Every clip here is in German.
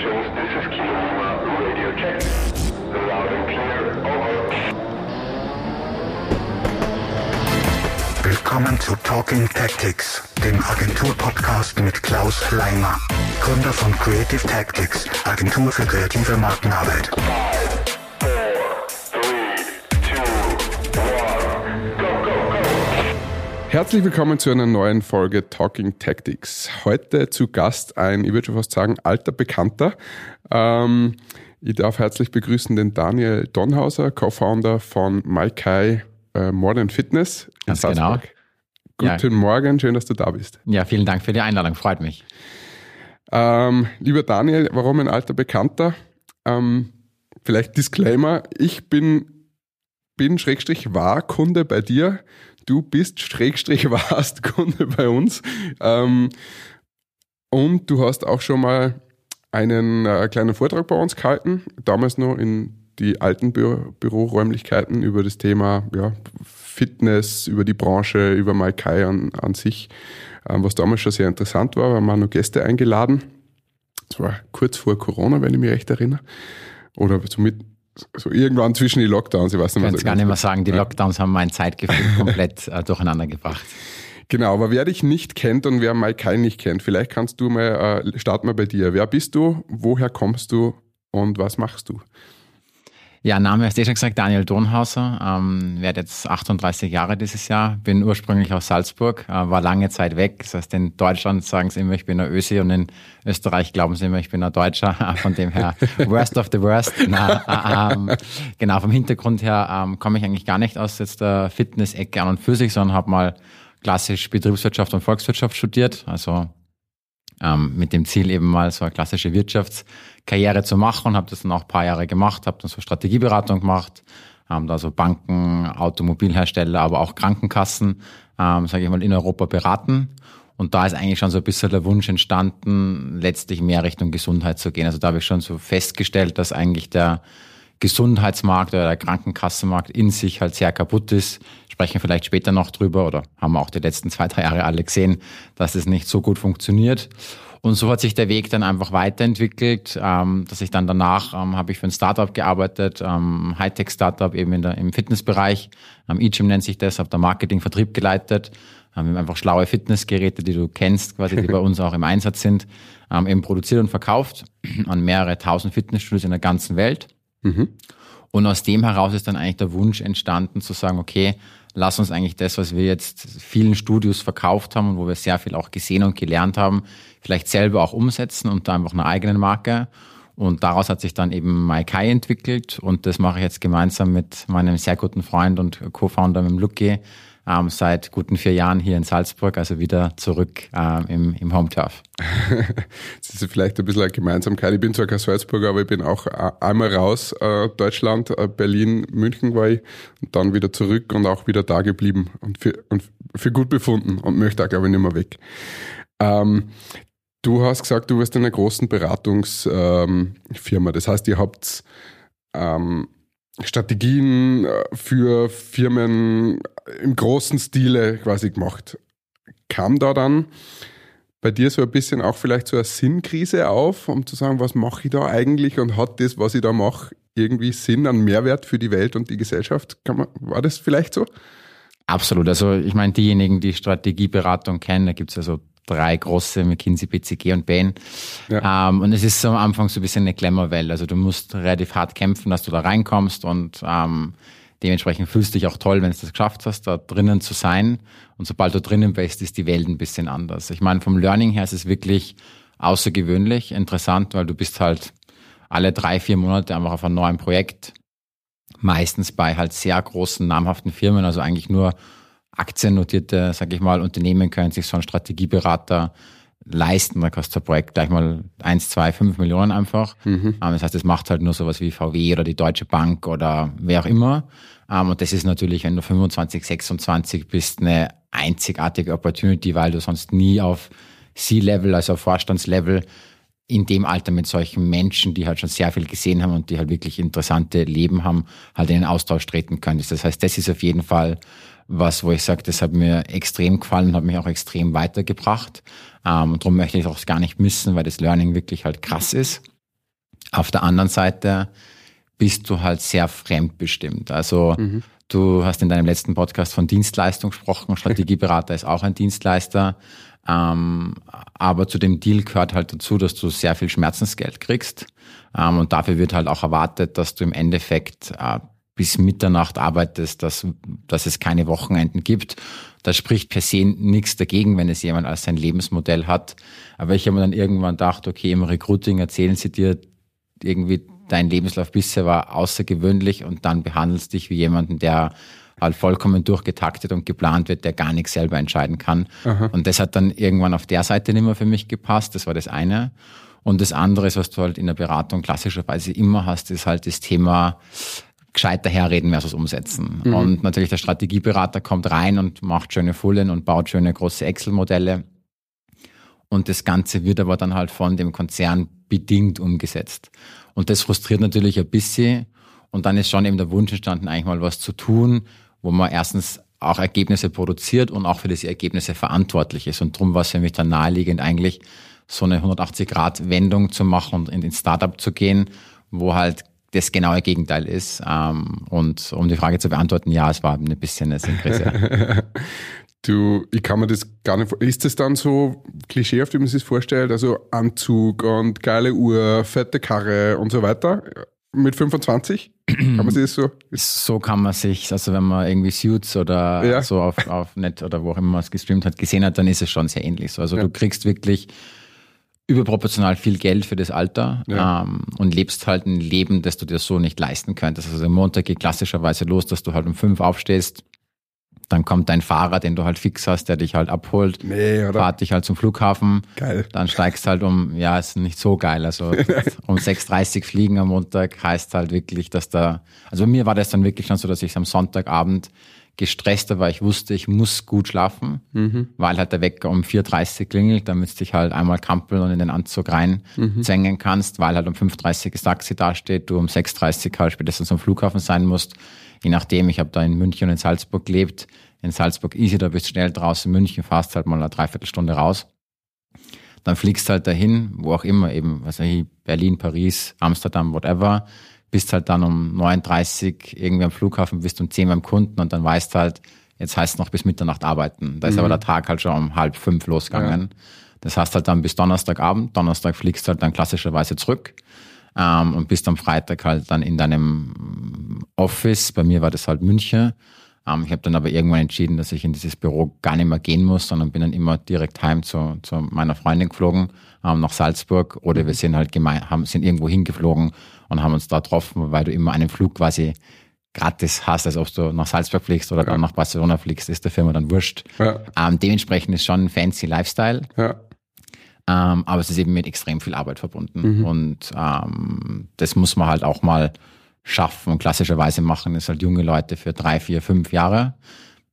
stations, this is Kilo Lima, radio check. Loud and clear, over. Willkommen zu Talking Tactics, dem Agentur-Podcast mit Klaus Leimer, Gründer von Creative Tactics, Agentur für kreative Markenarbeit. Five, Herzlich willkommen zu einer neuen Folge Talking Tactics. Heute zu Gast ein, ich würde schon fast sagen, alter Bekannter. Ähm, ich darf herzlich begrüßen den Daniel Donhauser, Co-Founder von MyKai äh, Modern Fitness in Ganz genau. Guten Morgen, schön, dass du da bist. Ja, vielen Dank für die Einladung, freut mich. Ähm, lieber Daniel, warum ein alter Bekannter? Ähm, vielleicht Disclaimer, ich bin, bin Schrägstrich war Kunde bei dir, du bist Schrägstrich warst Kunde bei uns ähm, und du hast auch schon mal einen äh, kleinen Vortrag bei uns gehalten, damals noch in die alten Bü Büroräumlichkeiten über das Thema ja, Fitness, über die Branche, über Maikai an, an sich, ähm, was damals schon sehr interessant war, weil man noch Gäste eingeladen. Das war kurz vor Corona, wenn ich mich recht erinnere. Oder so, mit, so irgendwann zwischen die Lockdowns, ich weiß nicht Ich mehr. kann so es gar nicht mehr sagen, die Ja. Lockdowns haben mein Zeitgefühl komplett äh, durcheinander gebracht. Genau, aber wer dich nicht kennt und wer Maikai nicht kennt, vielleicht kannst du mal, äh, starten wir bei dir. Wer bist du, woher kommst du und was machst du? Ja, Name hast du eh schon gesagt, Daniel Donhauser, ähm, werde jetzt 38 Jahre dieses Jahr, bin ursprünglich aus Salzburg, äh, war lange Zeit weg. Das heißt, in Deutschland sagen sie immer, ich bin ein Ösi und in Österreich glauben sie immer, ich bin ein Deutscher. Von dem her, worst of the worst. Na, äh, ähm, genau, vom Hintergrund her ähm, komme ich eigentlich gar nicht aus jetzt der Fitness-Ecke an und für sich, sondern habe mal klassisch Betriebswirtschaft und Volkswirtschaft studiert, also ähm, mit dem Ziel eben mal so eine klassische Wirtschaftskarriere zu machen habe das dann auch ein paar Jahre gemacht, habe dann so Strategieberatung gemacht, haben da so Banken, Automobilhersteller, aber auch Krankenkassen, ähm, sage ich mal, in Europa beraten. Und da ist eigentlich schon so ein bisschen der Wunsch entstanden, letztlich mehr Richtung Gesundheit zu gehen. Also da habe ich schon so festgestellt, dass eigentlich der Gesundheitsmarkt oder der Krankenkassenmarkt in sich halt sehr kaputt ist. Sprechen vielleicht später noch drüber oder haben wir auch die letzten zwei, drei Jahre alle gesehen, dass es nicht so gut funktioniert. Und so hat sich der Weg dann einfach weiterentwickelt, ähm, dass ich dann danach ähm, habe ich für ein Startup gearbeitet, ähm, Hightech-Startup eben in der, im Fitnessbereich. Ähm, eGym nennt sich das, habe da Marketing, Vertrieb geleitet. Ähm, einfach schlaue Fitnessgeräte, die du kennst, quasi, die bei uns auch im Einsatz sind, ähm, eben produziert und verkauft an mehrere tausend Fitnessstudios in der ganzen Welt. Und aus dem heraus ist dann eigentlich der Wunsch entstanden zu sagen, okay, lass uns eigentlich das, was wir jetzt vielen Studios verkauft haben und wo wir sehr viel auch gesehen und gelernt haben, vielleicht selber auch umsetzen und einfach eine eigene Marke. Und daraus hat sich dann eben MyKai entwickelt und das mache ich jetzt gemeinsam mit meinem sehr guten Freund und Co-Founder mit dem Lucky ähm, seit guten vier Jahren hier in Salzburg, also wieder zurück ähm, im, im Home. Das ist vielleicht ein bisschen eine Gemeinsamkeit. Ich bin zwar kein Salzburger, aber ich bin auch äh, einmal raus, äh, Deutschland, äh, Berlin, München war ich und dann wieder zurück und auch wieder da geblieben und für, und für gut befunden und möchte auch, glaube ich, nicht mehr weg. Ähm, du hast gesagt, du wirst in einer großen Beratungsfirma. Firma. das heißt, ihr habt ähm, Strategien äh, für Firmen im großen Stile quasi gemacht. Kam da dann bei dir so ein bisschen auch vielleicht so eine Sinnkrise auf, um zu sagen, was mache ich da eigentlich und hat das, was ich da mache, irgendwie Sinn, einen Mehrwert für die Welt und die Gesellschaft? Man, war das vielleicht so? Absolut. Also ich meine, diejenigen, die Strategieberatung kennen, da gibt's ja so drei große, McKinsey, BCG und Bain. Ja. Ähm, und es ist so am Anfang so ein bisschen eine Glamour-Welt. Also du musst relativ hart kämpfen, dass du da reinkommst und ähm, dementsprechend fühlst du dich auch toll, wenn du das geschafft hast, da drinnen zu sein. Und sobald du drinnen bist, ist die Welt ein bisschen anders. Ich meine, vom Learning her ist es wirklich außergewöhnlich, interessant, weil du bist halt alle drei, vier Monate einfach auf einem neuen Projekt meistens bei halt sehr großen, namhaften Firmen, also eigentlich nur aktiennotierte, sag ich mal, Unternehmen können sich so einen Strategieberater leisten. Da kostet so ein Projekt gleich mal eins, zwei, fünf Millionen einfach. Ähm, Das heißt, es macht halt nur sowas wie VW oder die Deutsche Bank oder wer auch immer. Ähm, Und das ist natürlich, wenn du 25, 26 bist, eine einzigartige Opportunity, weil du sonst nie auf C-Level, also auf Vorstandslevel, in dem Alter mit solchen Menschen, die halt schon sehr viel gesehen haben und die halt wirklich interessante Leben haben, halt in den Austausch treten könntest. Das heißt, das ist auf jeden Fall was, wo ich sage, das hat mir extrem gefallen und hat mich auch extrem weitergebracht. Ähm, und darum möchte ich es auch gar nicht missen, weil das Learning wirklich halt krass ist. Auf der anderen Seite bist du halt sehr fremdbestimmt. Also du hast in deinem letzten Podcast von Dienstleistung gesprochen. Strategieberater ist auch ein Dienstleister. Ähm, aber zu dem Deal gehört halt dazu, dass du sehr viel Schmerzensgeld kriegst. Ähm, und dafür wird halt auch erwartet, dass du im Endeffekt äh, bis Mitternacht arbeitest, dass, dass es keine Wochenenden gibt. Da spricht per se nichts dagegen, wenn es jemand als sein Lebensmodell hat. Aber ich habe mir dann irgendwann gedacht, okay, im Recruiting erzählen sie dir irgendwie, dein Lebenslauf bisher war außergewöhnlich und dann behandelst dich wie jemanden, der halt vollkommen durchgetaktet und geplant wird, der gar nichts selber entscheiden kann. Und das hat dann irgendwann auf der Seite nicht mehr für mich gepasst. Das war das eine. Und das andere, ist, was du halt in der Beratung klassischerweise immer hast, ist halt das Thema gescheit daherreden versus umsetzen. Und natürlich der Strategieberater kommt rein und macht schöne Folien und baut schöne große Excel-Modelle. Und das Ganze wird aber dann halt von dem Konzern bedingt umgesetzt. Und das frustriert natürlich ein bisschen. Und dann ist schon eben der Wunsch entstanden, eigentlich mal was zu tun, wo man erstens auch Ergebnisse produziert und auch für diese Ergebnisse verantwortlich ist. Und darum war es für mich dann naheliegend, eigentlich so eine 180-Grad-Wendung zu machen und in den Startup zu gehen, wo halt das genaue Gegenteil ist. Ähm, Und um die Frage zu beantworten, ja, es war ein bisschen eine Synkrese. Du, ich kann mir das gar nicht Ist das dann so klischeehaft, wie man sich das vorstellt? Also Anzug und geile Uhr, fette Karre und so weiter? Mit 25? kann man sich das so? So kann man sich, also wenn man irgendwie Suits oder Ja. so auf, auf Net oder wo auch immer man es gestreamt hat, gesehen hat, dann ist es schon sehr ähnlich so. Also Ja. du kriegst wirklich überproportional viel Geld für das Alter Ja. ähm, und lebst halt ein Leben, das du dir so nicht leisten könntest. Also der Montag geht klassischerweise los, dass du halt um fünf aufstehst, dann kommt dein Fahrer, den du halt fix hast, der dich halt abholt, Nee, oder? fahrt dich halt zum Flughafen, Geil. dann steigst halt um, ja, ist nicht so geil. Also um 6.30 fliegen am Montag heißt halt wirklich, dass da, also bei mir war das dann wirklich schon so, dass ich am Sonntagabend gestresster war. Ich wusste, ich muss gut schlafen, weil halt der Wecker um 4.30 klingelt, damit du dich halt einmal kampeln und in den Anzug rein zwängen kannst, weil halt um 5.30 das Taxi dasteht, du um 6.30 halt spätestens am Flughafen sein musst. Je nachdem, ich habe da in München und in Salzburg gelebt. In Salzburg easy, da bist du schnell draußen. In München fährst halt mal eine Dreiviertelstunde raus dann fliegst halt dahin, wo auch immer, eben, was weiß ich, Berlin, Paris, Amsterdam, whatever, bist halt dann um 9.30 irgendwie am Flughafen, bist um 10 beim Kunden und dann weißt halt, jetzt heißt es noch bis Mitternacht arbeiten. Da ist aber der Tag halt schon um halb fünf losgegangen. Das heißt halt dann bis Donnerstagabend, Donnerstag fliegst halt dann klassischerweise zurück ähm, und bist am Freitag halt dann in deinem Office, bei mir war das halt München, ich habe dann aber irgendwann entschieden, dass ich in dieses Büro gar nicht mehr gehen muss, sondern bin dann immer direkt heim zu, zu meiner Freundin geflogen, ähm, nach Salzburg. Oder wir sind halt gemein, haben, sind irgendwo hingeflogen und haben uns da getroffen, weil du immer einen Flug quasi gratis hast, als ob du nach Salzburg fliegst oder dann nach Barcelona fliegst, ist der Firma dann wurscht. Ja. Ähm, dementsprechend ist schon ein fancy Lifestyle. Ja. Ähm, aber es ist eben mit extrem viel Arbeit verbunden. Und ähm, das muss man halt auch mal schaffen. Und klassischerweise machen es halt junge Leute für drei, vier, fünf Jahre.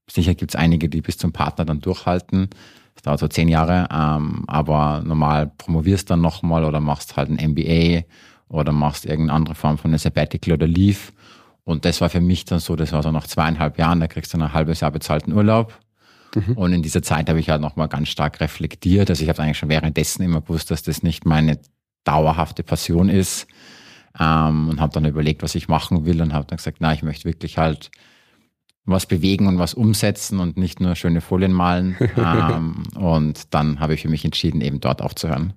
Sicher gibt es einige, die bis zum Partner dann durchhalten. Das dauert so zehn Jahre. Ähm, aber normal promovierst dann nochmal oder machst halt ein MBA oder machst irgendeine andere Form von einer Sabbatical oder Leave. Und das war für mich dann so, das war so nach zweieinhalb Jahren, da kriegst du ein halbes Jahr bezahlten Urlaub. Und in dieser Zeit habe ich halt nochmal ganz stark reflektiert. Also ich habe eigentlich schon währenddessen immer gewusst, dass das nicht meine dauerhafte Passion ist. Ähm, und habe dann überlegt, was ich machen will und habe dann gesagt, na, ich möchte wirklich halt was bewegen und was umsetzen und nicht nur schöne Folien malen. ähm, und dann habe ich für mich entschieden, eben dort aufzuhören.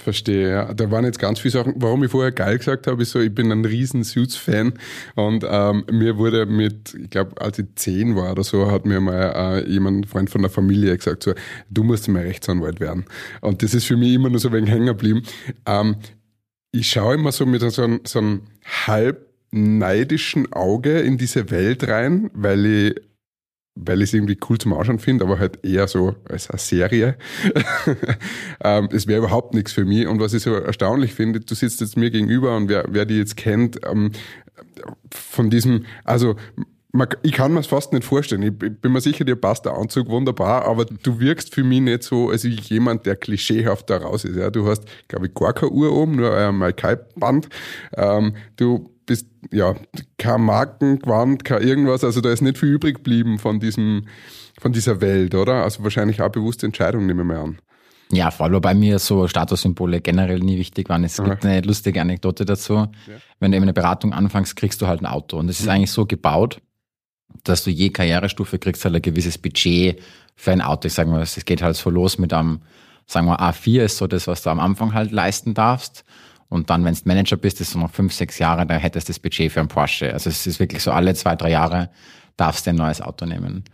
Verstehe, ja. Da waren jetzt ganz viele Sachen. Warum ich vorher geil gesagt habe, ist so, ich bin ein riesen Suits-Fan und ähm, mir wurde mit, ich glaube, als ich zehn war oder so, hat mir mal äh, jemand, ein Freund von der Familie gesagt, so, du musst mal Rechtsanwalt werden. Und das ist für mich immer nur so ein wenig hängen geblieben. Ähm, ich schaue immer so mit so einem, so einem halb neidischen Auge in diese Welt rein, weil ich weil ich es irgendwie cool zum Ausschauen finde, aber halt eher so als eine Serie. ähm, es wäre überhaupt nichts für mich. Und was ich so erstaunlich finde, du sitzt jetzt mir gegenüber und wer, wer die jetzt kennt, ähm, von diesem, also man, ich kann mir es fast nicht vorstellen. Ich bin mir sicher, dir passt der Anzug wunderbar, aber du wirkst für mich nicht so als ich jemand, der klischeehaft da raus ist. Ja, du hast, glaube ich, gar keine Uhr oben, nur ein Maikai-Band. Ähm, du bist, ja, kein Markengewand, kein irgendwas. Also da ist nicht viel übrig geblieben von diesem, von dieser Welt, oder? Also wahrscheinlich auch bewusste Entscheidung, nehme ich mal an. Ja, voll. Wobei mir so Statussymbole generell nie wichtig waren. Es gibt eine lustige Anekdote dazu. Wenn du eben eine Beratung anfängst, kriegst du halt ein Auto. Und es ist Mhm. eigentlich so gebaut, dass du je Karrierestufe kriegst halt ein gewisses Budget für ein Auto. Ich sage mal, es geht halt so los mit einem, sagen wir A4 ist so das, was du am Anfang halt leisten darfst. Und dann, wenn du Manager bist, ist so noch fünf, sechs Jahre, da hättest du das Budget für ein Porsche. Also es ist wirklich so alle zwei, drei Jahre darfst du ein neues Auto nehmen.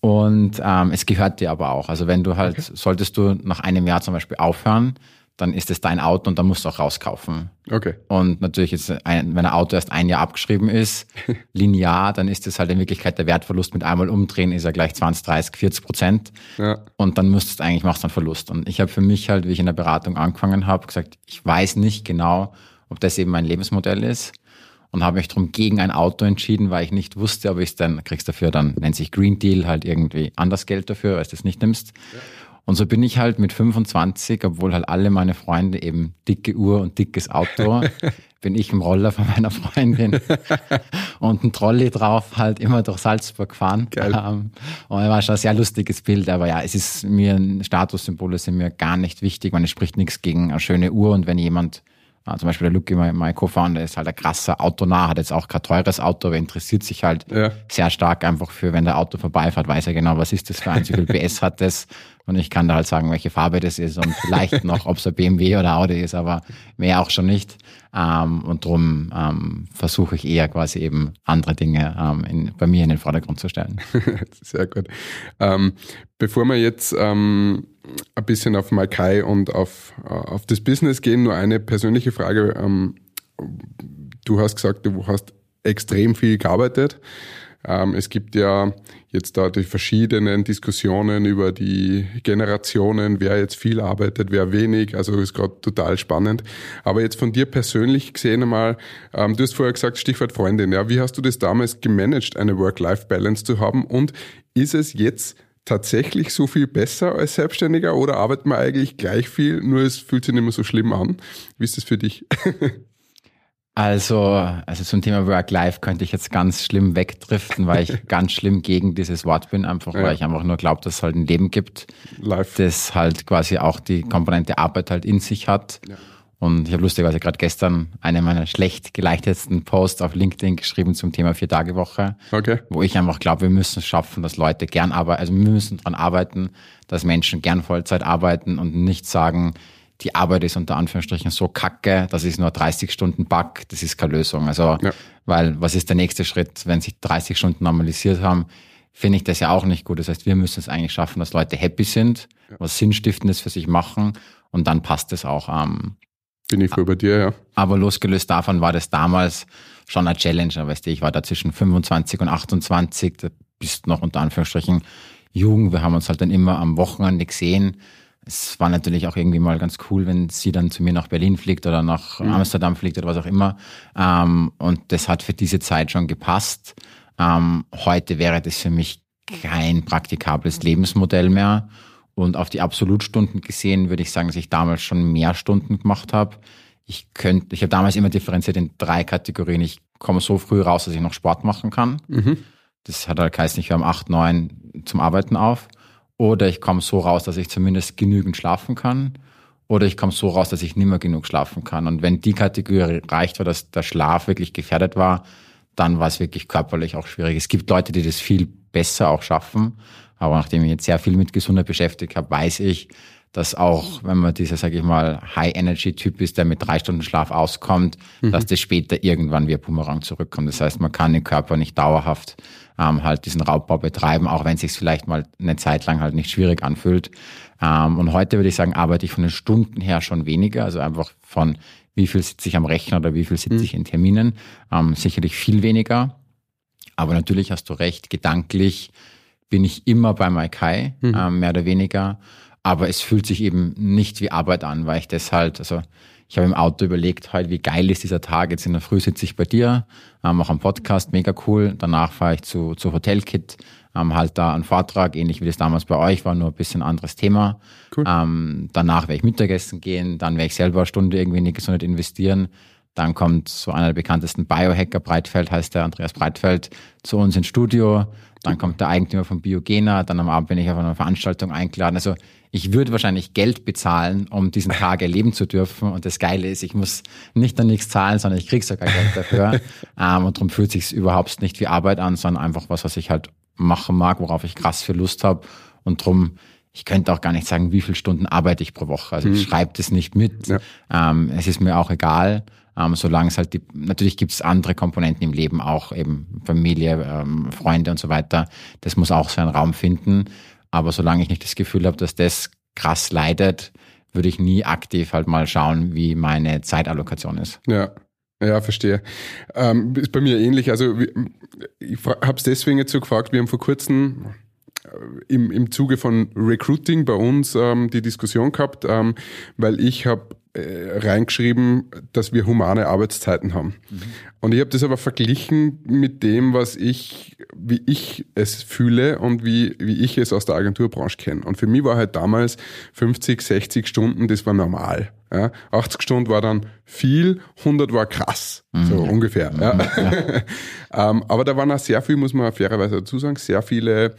Und ähm, es gehört dir aber auch. Also wenn du halt, solltest du nach einem Jahr zum Beispiel aufhören, dann ist es dein Auto und dann musst du auch rauskaufen. Okay. Und natürlich ist ein, wenn ein Auto erst ein Jahr abgeschrieben ist, linear, dann ist es halt in Wirklichkeit der Wertverlust mit einmal umdrehen, ist er gleich 20, 30, 40 Prozent. Ja. Und dann müsstest du eigentlich, machst du einen Verlust. Und ich habe für mich halt, wie ich in der Beratung angefangen habe, gesagt, ich weiß nicht genau, ob das eben mein Lebensmodell ist. Und habe mich darum gegen ein Auto entschieden, weil ich nicht wusste, ob ich es dann, kriegst dafür dann, nennt sich Green Deal, halt irgendwie anders Geld dafür, weil du das nicht nimmst. Und so bin ich halt mit 25, obwohl halt alle meine Freunde eben dicke Uhr und dickes Auto, bin ich im Roller von meiner Freundin und ein Trolley drauf halt immer durch Salzburg gefahren. Geil. Ähm, und es war schon ein sehr lustiges Bild, aber ja, es ist mir, Statussymbole sind mir gar nicht wichtig, man es spricht nichts gegen eine schöne Uhr und wenn jemand Ah, zum Beispiel der Lucky, mein, mein Co-Founder, ist halt ein krasser Autonah, hat jetzt auch kein teures Auto, aber interessiert sich halt Ja. sehr stark einfach für, wenn der Auto vorbeifährt, weiß er genau, was ist das für eins, wie viel PS hat das und ich kann da halt sagen, welche Farbe das ist und vielleicht noch, ob es ein BMW oder Audi ist, aber mehr auch schon nicht. Ähm, und drum ähm, versuche ich eher quasi eben andere Dinge ähm, in, bei mir in den Vordergrund zu stellen. Sehr gut. Ähm, bevor wir jetzt ähm, ein bisschen auf Maikai und auf, äh, auf das Business gehen, nur eine persönliche Frage. Ähm, du hast gesagt, du hast extrem viel gearbeitet. Ähm, es gibt ja jetzt da die verschiedenen Diskussionen über die Generationen, wer jetzt viel arbeitet, wer wenig. Also ist gerade total spannend. Aber jetzt von dir persönlich gesehen einmal, ähm, du hast vorher gesagt, Stichwort Freundin. Ja, wie hast du das damals gemanagt, eine Work-Life-Balance zu haben? Und ist es jetzt tatsächlich so viel besser als Selbstständiger oder arbeitet man eigentlich gleich viel, nur es fühlt sich nicht mehr so schlimm an? Wie ist das für dich? Also, also zum Thema Work-Life könnte ich jetzt ganz schlimm wegdriften, weil ich ganz schlimm gegen dieses Wort bin, einfach Ja. weil ich einfach nur glaube, dass es halt ein Leben gibt, Live. das halt quasi auch die Komponente Arbeit halt in sich hat. Und ich habe lustigerweise gerade gestern eine meiner schlecht geleichtesten Posts auf LinkedIn geschrieben zum Thema Vier-Tage-Woche, Okay. wo ich einfach glaube, wir müssen es schaffen, dass Leute gern arbeiten, also wir müssen dran arbeiten, dass Menschen gern Vollzeit arbeiten und nicht sagen, die Arbeit ist unter Anführungsstrichen so kacke, dass ich nur 30 Stunden back, das ist keine Lösung. Also, Ja. weil was ist der nächste Schritt, wenn sich 30 Stunden normalisiert haben, finde ich das ja auch nicht gut. Das heißt, wir müssen es eigentlich schaffen, dass Leute happy sind, was Sinnstiftendes für sich machen und dann passt es auch. Ähm, Bin ich voll bei dir, ja. aber losgelöst davon war das damals schon eine Challenge. Weißt du, ich war da zwischen 25 und 28, da bist noch unter Anführungsstrichen jung. Wir haben uns halt dann immer am Wochenende gesehen. Es war natürlich auch irgendwie mal ganz cool, wenn sie dann zu mir nach Berlin fliegt oder nach Amsterdam fliegt oder was auch immer. Ähm, und das hat für diese Zeit schon gepasst. Ähm, heute wäre das für mich kein praktikables Lebensmodell mehr. Und auf die Absolutstunden gesehen würde ich sagen, dass ich damals schon mehr Stunden gemacht habe. Ich könnte, ich habe damals immer differenziert in drei Kategorien. Ich komme so früh raus, dass ich noch Sport machen kann. Das hat halt geheißen, ich höre um acht, neun zum Arbeiten auf. Oder ich komme so raus, dass ich zumindest genügend schlafen kann. Oder ich komme so raus, dass ich nicht mehr genug schlafen kann. Und wenn die Kategorie reicht war, dass der Schlaf wirklich gefährdet war, dann war es wirklich körperlich auch schwierig. Es gibt Leute, die das viel besser auch schaffen. Aber nachdem ich jetzt sehr viel mit Gesundheit beschäftigt habe, weiß ich, dass auch, wenn man dieser, sage ich mal, High-Energy-Typ ist, der mit drei Stunden Schlaf auskommt, dass das später irgendwann wie ein Boomerang zurückkommt. Das heißt, man kann den Körper nicht dauerhaft ähm, halt diesen Raubbau betreiben, auch wenn es sich vielleicht mal eine Zeit lang halt nicht schwierig anfühlt. Ähm, und heute würde ich sagen, arbeite ich von den Stunden her schon weniger, also einfach von wie viel sitze ich am Rechner oder wie viel sitze ich in Terminen, ähm, sicherlich viel weniger. Aber natürlich hast du recht, gedanklich bin ich immer bei Maikai, ähm, mehr oder weniger. Aber es fühlt sich eben nicht wie Arbeit an, weil ich das halt, also ich habe im Auto überlegt, halt, wie geil ist dieser Tag. Jetzt in der Früh sitze ich bei dir, ähm, mache einen Podcast, mega cool. Danach fahre ich zu, zu Hotelkit, ähm, halt da einen Vortrag, ähnlich wie das damals bei euch war, nur ein bisschen anderes Thema. Cool. Ähm, danach werde ich Mittagessen gehen, dann werde ich selber eine Stunde irgendwie in die Gesundheit investieren. Dann kommt so einer der bekanntesten Biohacker, Breitfeld heißt der, Andreas Breitfeld, zu uns ins Studio. dann kommt der Eigentümer von Biogena, dann am Abend bin ich auf einer Veranstaltung eingeladen. Also ich würde wahrscheinlich Geld bezahlen, um diesen Tag erleben zu dürfen. Und das Geile ist, ich muss nicht dann nichts zahlen, sondern ich kriege sogar Geld dafür. ähm, und darum fühlt sich überhaupt nicht wie Arbeit an, sondern einfach was, was ich halt machen mag, worauf ich krass viel Lust habe. Und drum ich könnte auch gar nicht sagen, wie viele Stunden arbeite ich pro Woche. Also ich hm. schreibe das nicht mit. Ja. Ähm, es ist mir auch egal, ähm, solange es halt die, natürlich gibt es andere Komponenten im Leben, auch eben Familie, ähm, Freunde und so weiter. Das muss auch seinen Raum finden. Aber solange ich nicht das Gefühl habe, dass das krass leidet, würde ich nie aktiv halt mal schauen, wie meine Zeitallokation ist. Ja. Ja, verstehe. Ähm, ist bei mir ähnlich. Also ich habe es deswegen jetzt so gefragt, wir haben vor kurzem im, im Zuge von Recruiting bei uns ähm, die Diskussion gehabt, ähm, weil ich habe äh, reingeschrieben, dass wir humane Arbeitszeiten haben. Mhm. Und ich habe das aber verglichen mit dem, was ich, wie ich es fühle und wie, wie ich es aus der Agenturbranche kenne. Und für mich war halt damals 50, 60 Stunden, das war normal. Ja, 80 Stunden war dann viel, 100 war krass, mhm. so ungefähr. Ja. Mhm, ja. ähm, aber da waren auch sehr viel, muss man fairerweise dazu sagen, sehr viele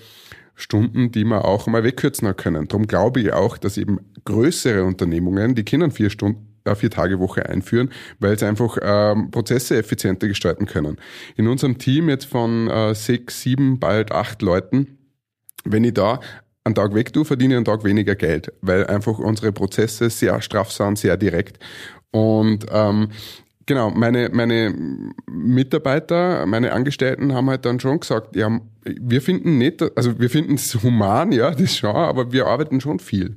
Stunden, die man auch mal wegkürzen können. Darum glaube ich auch, dass eben größere Unternehmungen, die können vier Stunden, äh, vier Tage Woche einführen, weil sie einfach ähm, Prozesse effizienter gestalten können. In unserem Team jetzt von äh, sechs, sieben, bald acht Leuten, wenn ich da einen Tag weg tue, verdiene ich einen Tag weniger Geld, weil einfach unsere Prozesse sehr straff sind, sehr direkt. Und ähm, Genau, meine, meine Mitarbeiter, meine Angestellten haben halt dann schon gesagt, ja, wir finden nicht, also wir finden es human, ja, das schon, aber wir arbeiten schon viel.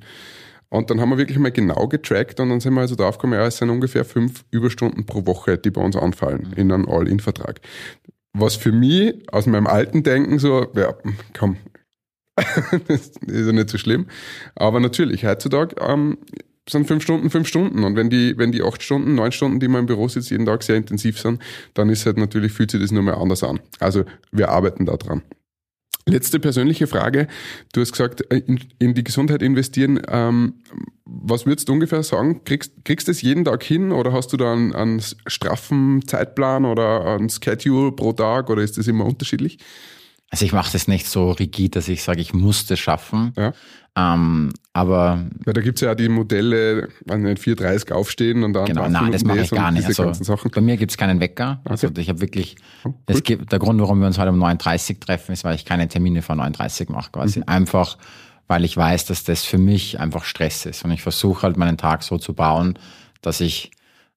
Und dann haben wir wirklich mal genau getrackt und dann sind wir also drauf gekommen, ja, es sind ungefähr fünf Überstunden pro Woche, die bei uns anfallen in einem All-In-Vertrag. Was für mich aus meinem alten Denken so, ja, komm, das ist ja nicht so schlimm. Aber natürlich, heutzutage ähm, sind fünf Stunden, fünf Stunden. Und wenn die, wenn die acht Stunden, neun Stunden, die man im Büro sitzt, jeden Tag sehr intensiv sind, dann ist halt natürlich, fühlt sich das nur mal anders an. Also wir arbeiten da dran. Letzte persönliche Frage. Du hast gesagt, äh, in, in die Gesundheit investieren. Ähm, was würdest du ungefähr sagen? Kriegst, kriegst du das jeden Tag hin oder hast du da einen, einen straffen Zeitplan oder einen Schedule pro Tag oder ist das immer unterschiedlich? Also ich mache das nicht so rigid, dass ich sage, ich muss das schaffen. Ja. Ähm, aber ja, da gibt's ja die Modelle, wenn 4.30 aufstehen und dann. Genau, nein, das mache ich gar nicht. Also, bei mir gibt's keinen Wecker. Also okay. ich habe wirklich, oh, das gibt, der Grund, warum wir uns heute um 9.30 treffen, ist, weil ich keine Termine vor 9.30 mache. Quasi mhm. einfach, weil ich weiß, dass das für mich einfach Stress ist. Und ich versuche halt meinen Tag so zu bauen, dass ich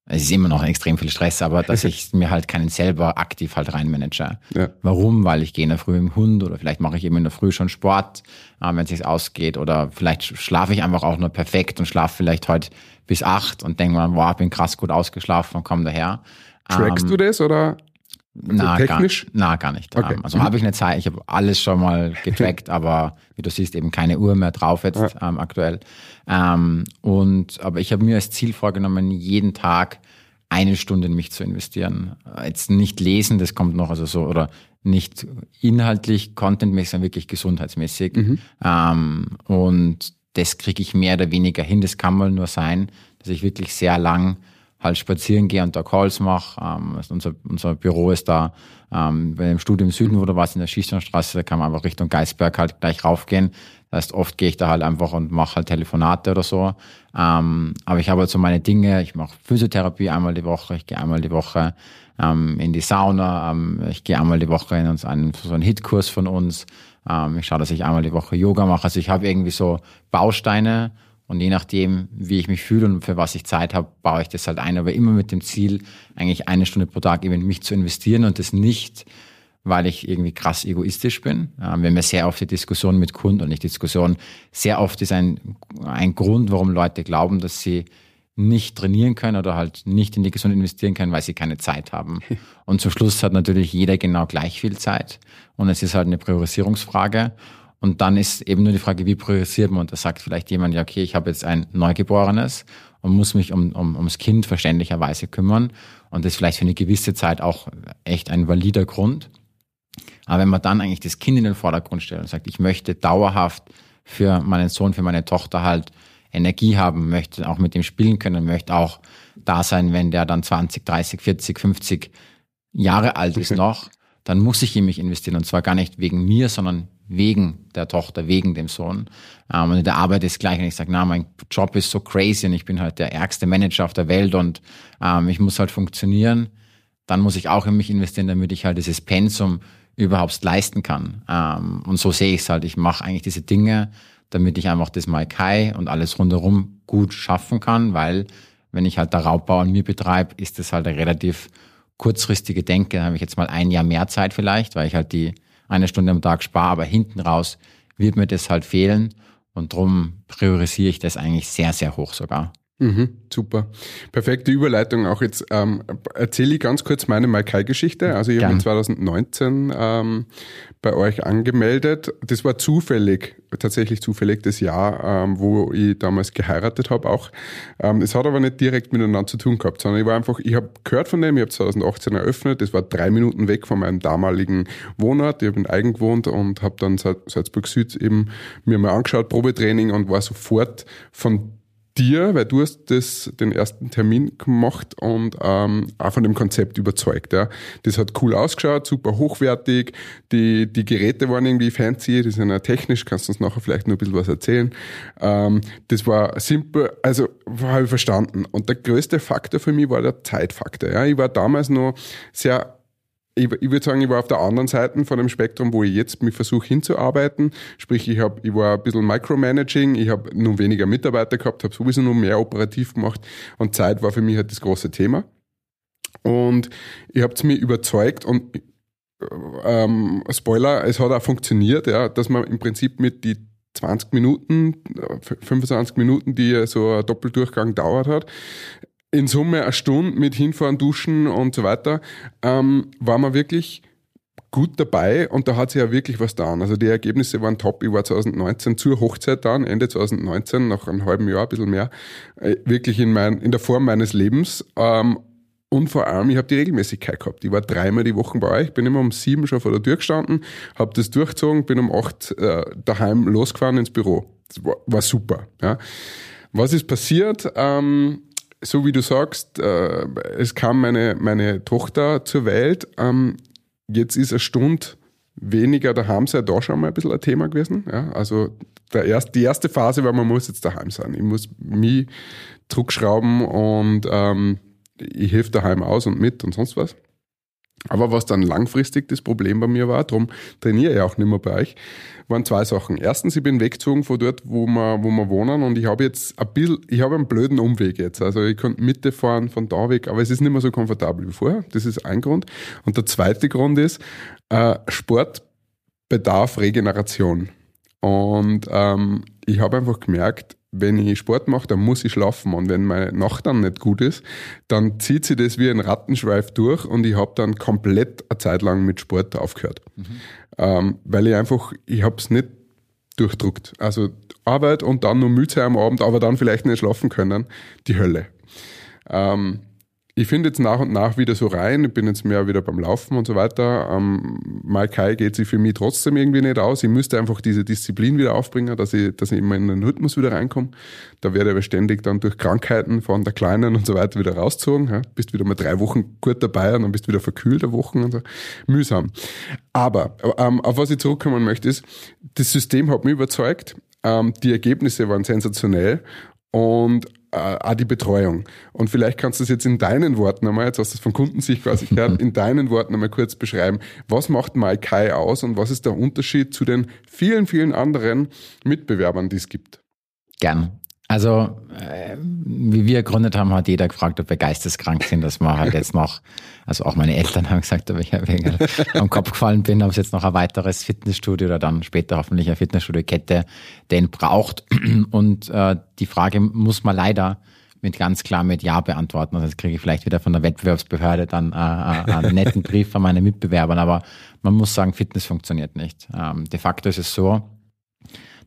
es ist immer noch extrem viel Stress, aber dass ich mir halt keinen selber aktiv halt reinmanage. Ja. Warum? Weil ich gehe in der Früh im Hund oder vielleicht mache ich eben in der Früh schon Sport, äh, wenn es sich ausgeht oder vielleicht schlafe ich einfach auch nur perfekt und schlafe vielleicht heute bis acht und denke mir, wow, bin krass gut ausgeschlafen und komme daher. Trackst ähm, du das oder? Also na, technisch? Gar, na, gar nicht. Okay. Also mhm. habe ich eine Zeit, ich habe alles schon mal getrackt, aber wie du siehst, eben keine Uhr mehr drauf jetzt ja. ähm, aktuell. Ähm, und aber ich habe mir als Ziel vorgenommen, jeden Tag eine Stunde in mich zu investieren. Jetzt nicht lesen, das kommt noch, also so, oder nicht inhaltlich, contentmäßig, sondern wirklich gesundheitsmäßig. Mhm. Ähm, und das kriege ich mehr oder weniger hin. Das kann mal nur sein, dass ich wirklich sehr lang halt spazieren gehe und da Calls mache. Ähm, unser, unser Büro ist da ähm, bei dem im Süden, wo du warst, in der Schießsternstraße, da kann man einfach Richtung Geisberg halt gleich raufgehen. Das heißt, oft gehe ich da halt einfach und mache halt Telefonate oder so. Ähm, aber ich habe halt so meine Dinge, ich mache Physiotherapie einmal die Woche, ich gehe einmal die Woche ähm, in die Sauna, ähm, ich gehe einmal die Woche in uns einen, so einen Hitkurs von uns. Ähm, ich schaue, dass ich einmal die Woche Yoga mache. Also ich habe irgendwie so Bausteine und je nachdem, wie ich mich fühle und für was ich Zeit habe, baue ich das halt ein. Aber immer mit dem Ziel, eigentlich eine Stunde pro Tag eben in mich zu investieren und das nicht, weil ich irgendwie krass egoistisch bin. Wir haben ja sehr oft die Diskussion mit Kunden und nicht Diskussion. Sehr oft ist ein, ein Grund, warum Leute glauben, dass sie nicht trainieren können oder halt nicht in die Gesundheit investieren können, weil sie keine Zeit haben. Und zum Schluss hat natürlich jeder genau gleich viel Zeit. Und es ist halt eine Priorisierungsfrage. Und dann ist eben nur die Frage, wie priorisiert man? Und da sagt vielleicht jemand, ja, okay, ich habe jetzt ein Neugeborenes und muss mich um, um, ums Kind verständlicherweise kümmern. Und das ist vielleicht für eine gewisse Zeit auch echt ein valider Grund. Aber wenn man dann eigentlich das Kind in den Vordergrund stellt und sagt, ich möchte dauerhaft für meinen Sohn, für meine Tochter halt Energie haben, möchte auch mit dem spielen können, möchte auch da sein, wenn der dann 20, 30, 40, 50 Jahre alt ist noch, dann muss ich in mich investieren. Und zwar gar nicht wegen mir, sondern wegen der Tochter, wegen dem Sohn. Ähm, und in der Arbeit ist gleich, wenn ich sage, na, mein Job ist so crazy und ich bin halt der ärgste Manager auf der Welt und ähm, ich muss halt funktionieren, dann muss ich auch in mich investieren, damit ich halt dieses Pensum überhaupt leisten kann. Ähm, und so sehe ich es halt. Ich mache eigentlich diese Dinge, damit ich einfach das Maikai und alles rundherum gut schaffen kann, weil wenn ich halt der Raubbau an mir betreibe, ist das halt eine relativ kurzfristige Denke. Da habe ich jetzt mal ein Jahr mehr Zeit vielleicht, weil ich halt die eine Stunde am Tag spare, aber hinten raus wird mir das halt fehlen. Und darum priorisiere ich das eigentlich sehr, sehr hoch sogar. Mhm, super. Perfekte Überleitung. Auch jetzt ähm, erzähle ich ganz kurz meine Maikai-Geschichte. Also ich habe 2019 ähm, bei euch angemeldet. Das war zufällig, tatsächlich zufällig das Jahr, ähm, wo ich damals geheiratet habe auch. Ähm, es hat aber nicht direkt miteinander zu tun gehabt, sondern ich war einfach, ich habe gehört von dem, ich habe 2018 eröffnet. Das war drei Minuten weg von meinem damaligen Wohnort. Ich habe in Eigen gewohnt und habe dann Salzburg Süd eben mir mal angeschaut, Probetraining und war sofort von dir, weil du hast das, den ersten Termin gemacht und ähm, auch von dem Konzept überzeugt. Ja. Das hat cool ausgeschaut, super hochwertig, die, die Geräte waren irgendwie fancy, die sind ja technisch, kannst du uns nachher vielleicht noch ein bisschen was erzählen. Ähm, das war simpel, also habe ich verstanden. Und der größte Faktor für mich war der Zeitfaktor. Ja. Ich war damals noch sehr ich, ich würde sagen, ich war auf der anderen Seite von dem Spektrum, wo ich jetzt mich versuche hinzuarbeiten. Sprich, ich, hab, ich war ein bisschen Micromanaging, ich habe nun weniger Mitarbeiter gehabt, habe sowieso nur mehr operativ gemacht und Zeit war für mich halt das große Thema. Und ihr habt mir überzeugt und ähm, Spoiler, es hat auch funktioniert, ja, dass man im Prinzip mit die 20 Minuten, 25 Minuten, die so ein Doppeldurchgang dauert hat, in Summe eine Stunde mit Hinfahren, Duschen und so weiter, ähm, war man wirklich gut dabei und da hat sich ja wirklich was getan. Also die Ergebnisse waren top. Ich war 2019 zur Hochzeit dann, Ende 2019, nach einem halben Jahr, ein bisschen mehr, äh, wirklich in, mein, in der Form meines Lebens. Ähm, und vor allem, ich habe die Regelmäßigkeit gehabt. Ich war dreimal die Woche bei euch, bin immer um sieben schon vor der Tür gestanden, habe das durchgezogen, bin um acht äh, daheim losgefahren ins Büro. Das war, war super. Ja. Was ist passiert? Ähm, so wie du sagst, äh, es kam meine, meine Tochter zur Welt. Ähm, jetzt ist eine Stunde weniger daheim sein, da schon mal ein bisschen ein Thema gewesen. Ja, also der erst, die erste Phase war, man muss jetzt daheim sein. Ich muss mich zurückschrauben und ähm, ich helfe daheim aus und mit und sonst was. Aber was dann langfristig das Problem bei mir war, darum trainiere ich auch nicht mehr bei euch, waren zwei Sachen. Erstens, ich bin weggezogen von dort, wo wir, wo wir wohnen und ich habe jetzt ein bisschen, ich habe einen blöden Umweg jetzt. Also ich konnte Mitte fahren von da weg, aber es ist nicht mehr so komfortabel wie vorher. Das ist ein Grund. Und der zweite Grund ist, äh, Sport bedarf Regeneration. Und ähm, ich habe einfach gemerkt, wenn ich Sport mache, dann muss ich schlafen. Und wenn meine Nacht dann nicht gut ist, dann zieht sich das wie ein Rattenschweif durch und ich habe dann komplett eine Zeit lang mit Sport aufgehört. Mhm. Ähm, weil ich einfach, ich habe es nicht durchdruckt. Also Arbeit und dann nur müde am Abend, aber dann vielleicht nicht schlafen können, die Hölle. Ähm, ich finde jetzt nach und nach wieder so rein. Ich bin jetzt mehr wieder beim Laufen und so weiter. Ähm, Kai geht sich für mich trotzdem irgendwie nicht aus. Ich müsste einfach diese Disziplin wieder aufbringen, dass ich, dass ich immer in den Rhythmus wieder reinkomme. Da werde ich aber ständig dann durch Krankheiten von der Kleinen und so weiter wieder rausgezogen. Ja. Bist wieder mal drei Wochen gut dabei und dann bist wieder verkühlt der Wochen und so. Mühsam. Aber ähm, auf was ich zurückkommen möchte ist, das System hat mich überzeugt. Ähm, die Ergebnisse waren sensationell und auch die Betreuung. Und vielleicht kannst du es jetzt in deinen Worten einmal, jetzt hast du es von Kundensicht quasi gehört, in deinen Worten einmal kurz beschreiben. Was macht MyKai aus und was ist der Unterschied zu den vielen, vielen anderen Mitbewerbern, die es gibt? Gern. Also, äh, wie wir gegründet haben, hat jeder gefragt, ob wir geisteskrank sind, dass wir halt jetzt noch, also auch meine Eltern haben gesagt, ob ich wegen am Kopf gefallen bin, ob es jetzt noch ein weiteres Fitnessstudio oder dann später hoffentlich eine Fitnessstudio-Kette denn braucht. Und äh, die Frage muss man leider mit ganz klar mit Ja beantworten. Also jetzt kriege ich vielleicht wieder von der Wettbewerbsbehörde dann äh, äh, einen netten Brief von meinen Mitbewerbern, aber man muss sagen, Fitness funktioniert nicht. Ähm, de facto ist es so,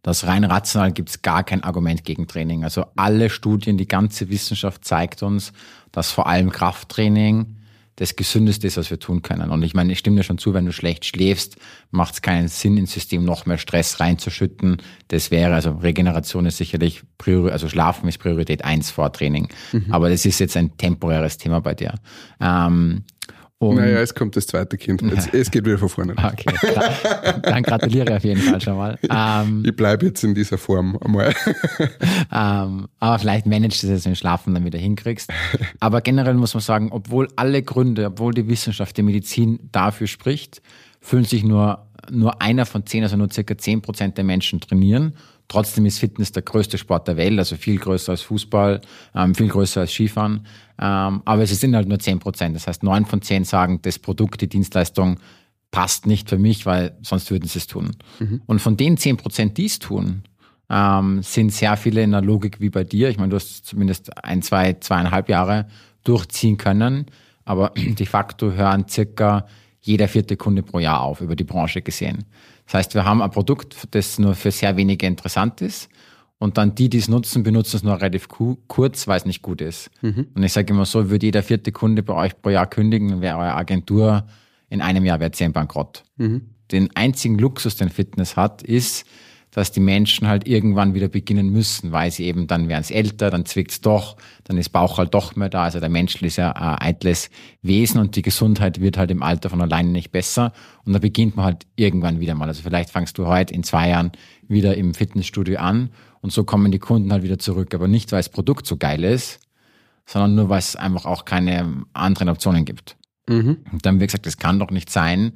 dass rein rational gibt es gar kein Argument gegen Training. Also alle Studien, die ganze Wissenschaft zeigt uns, dass vor allem Krafttraining das Gesündeste ist, was wir tun können. Und ich meine, ich stimme dir schon zu, wenn du schlecht schläfst, macht es keinen Sinn, ins System noch mehr Stress reinzuschütten. Das wäre, also Regeneration ist sicherlich, Priori also Schlafen ist Priorität eins vor Training. Mhm. Aber das ist jetzt ein temporäres Thema bei dir. Ähm, Und Naja, es kommt das zweite Kind. Jetzt, es geht wieder von vorne. los. okay, dann, dann gratuliere auf jeden Fall schon mal. Ähm, Ich bleibe jetzt in dieser Form einmal. Ähm, aber vielleicht managst du das im Schlafen dann wieder hinkriegst. Aber generell muss man sagen, obwohl alle Gründe, obwohl die Wissenschaft, die Medizin dafür spricht, fühlen sich nur, nur einer von zehn, also nur circa zehn Prozent der Menschen trainieren. Trotzdem ist Fitness der größte Sport der Welt, also viel größer als Fußball, ähm, viel größer als Skifahren. Ähm, aber es sind halt nur zehn Prozent. Das heißt, neun von zehn sagen, das Produkt, die Dienstleistung passt nicht für mich, weil sonst würden sie es tun. Und von den zehn Prozent, die es tun, ähm, sind sehr viele in der Logik wie bei dir. Ich meine, du hast zumindest ein, zwei, zweieinhalb Jahre durchziehen können, aber de facto hören circa jeder vierte Kunde pro Jahr auf, über die Branche gesehen. Das heißt, wir haben ein Produkt, das nur für sehr wenige interessant ist. Und dann die, die es nutzen, benutzen es nur relativ ku- kurz, weil es nicht gut ist. Und ich sage immer so, würde jeder vierte Kunde bei euch pro Jahr kündigen, wäre eure Agentur in einem Jahr wäre ein Bankrott. Den einzigen Luxus, den Fitness hat, ist, dass die Menschen halt irgendwann wieder beginnen müssen, weil sie eben dann werden sie älter, dann zwickt's doch, dann ist Bauch halt doch mehr da. Also der Mensch ist ja ein eitles Wesen und die Gesundheit wird halt im Alter von alleine nicht besser. Und da beginnt man halt irgendwann wieder mal. Also vielleicht fangst du heute in zwei Jahren wieder im Fitnessstudio an und so kommen die Kunden halt wieder zurück. Aber nicht, weil das Produkt so geil ist, sondern nur, weil es einfach auch keine anderen Optionen gibt. Und dann haben wir gesagt, es kann doch nicht sein,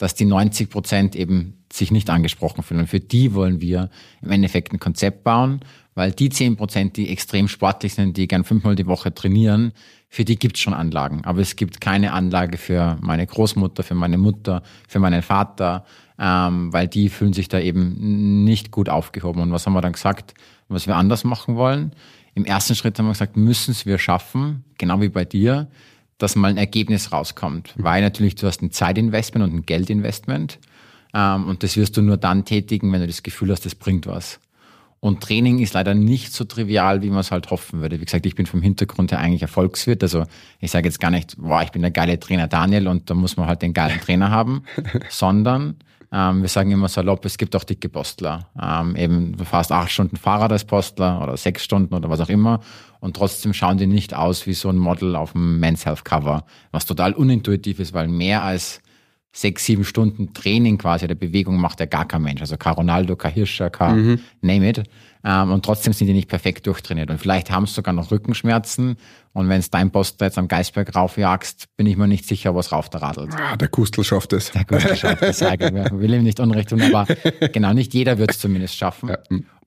dass die 90 Prozent eben sich nicht angesprochen fühlen. Und für die wollen wir im Endeffekt ein Konzept bauen, weil die 10 Prozent, die extrem sportlich sind, die gern fünfmal die Woche trainieren, für die gibt's schon Anlagen. Aber es gibt keine Anlage für meine Großmutter, für meine Mutter, für meinen Vater, ähm, weil die fühlen sich da eben nicht gut aufgehoben. Und was haben wir dann gesagt, was wir anders machen wollen? Im ersten Schritt haben wir gesagt, müssen es wir schaffen, genau wie bei dir, dass mal ein Ergebnis rauskommt. Weil natürlich du hast ein Zeitinvestment und ein Geldinvestment. Ähm, und das wirst du nur dann tätigen, wenn du das Gefühl hast, das bringt was. Und Training ist leider nicht so trivial, wie man es halt hoffen würde. Wie gesagt, ich bin vom Hintergrund her eigentlich Erfolgswirt. Also ich sage jetzt gar nicht, boah, ich bin der geile Trainer Daniel und da muss man halt den geilen Trainer haben, sondern ähm, wir sagen immer salopp, es gibt auch dicke Postler. Ähm, eben du fährst acht Stunden Fahrrad als Postler oder sechs Stunden oder was auch immer und trotzdem schauen die nicht aus wie so ein Model auf dem Men's Health Cover, was total unintuitiv ist, weil mehr als sechs, sieben Stunden Training quasi der Bewegung macht ja gar kein Mensch. Also kein Ronaldo, kein Hirscher, kein name it. Ähm, und trotzdem sind die nicht perfekt durchtrainiert. Und vielleicht haben sie sogar noch Rückenschmerzen. Und wenn es dein Poster jetzt am Geisberg raufjagst, bin ich mir nicht sicher, was rauf da radelt. Ah, der Kustel schafft es. Ja, gut, geschafft, das sage ich. Ich will ihm nicht Unrecht tun, aber genau, nicht jeder wird es zumindest schaffen.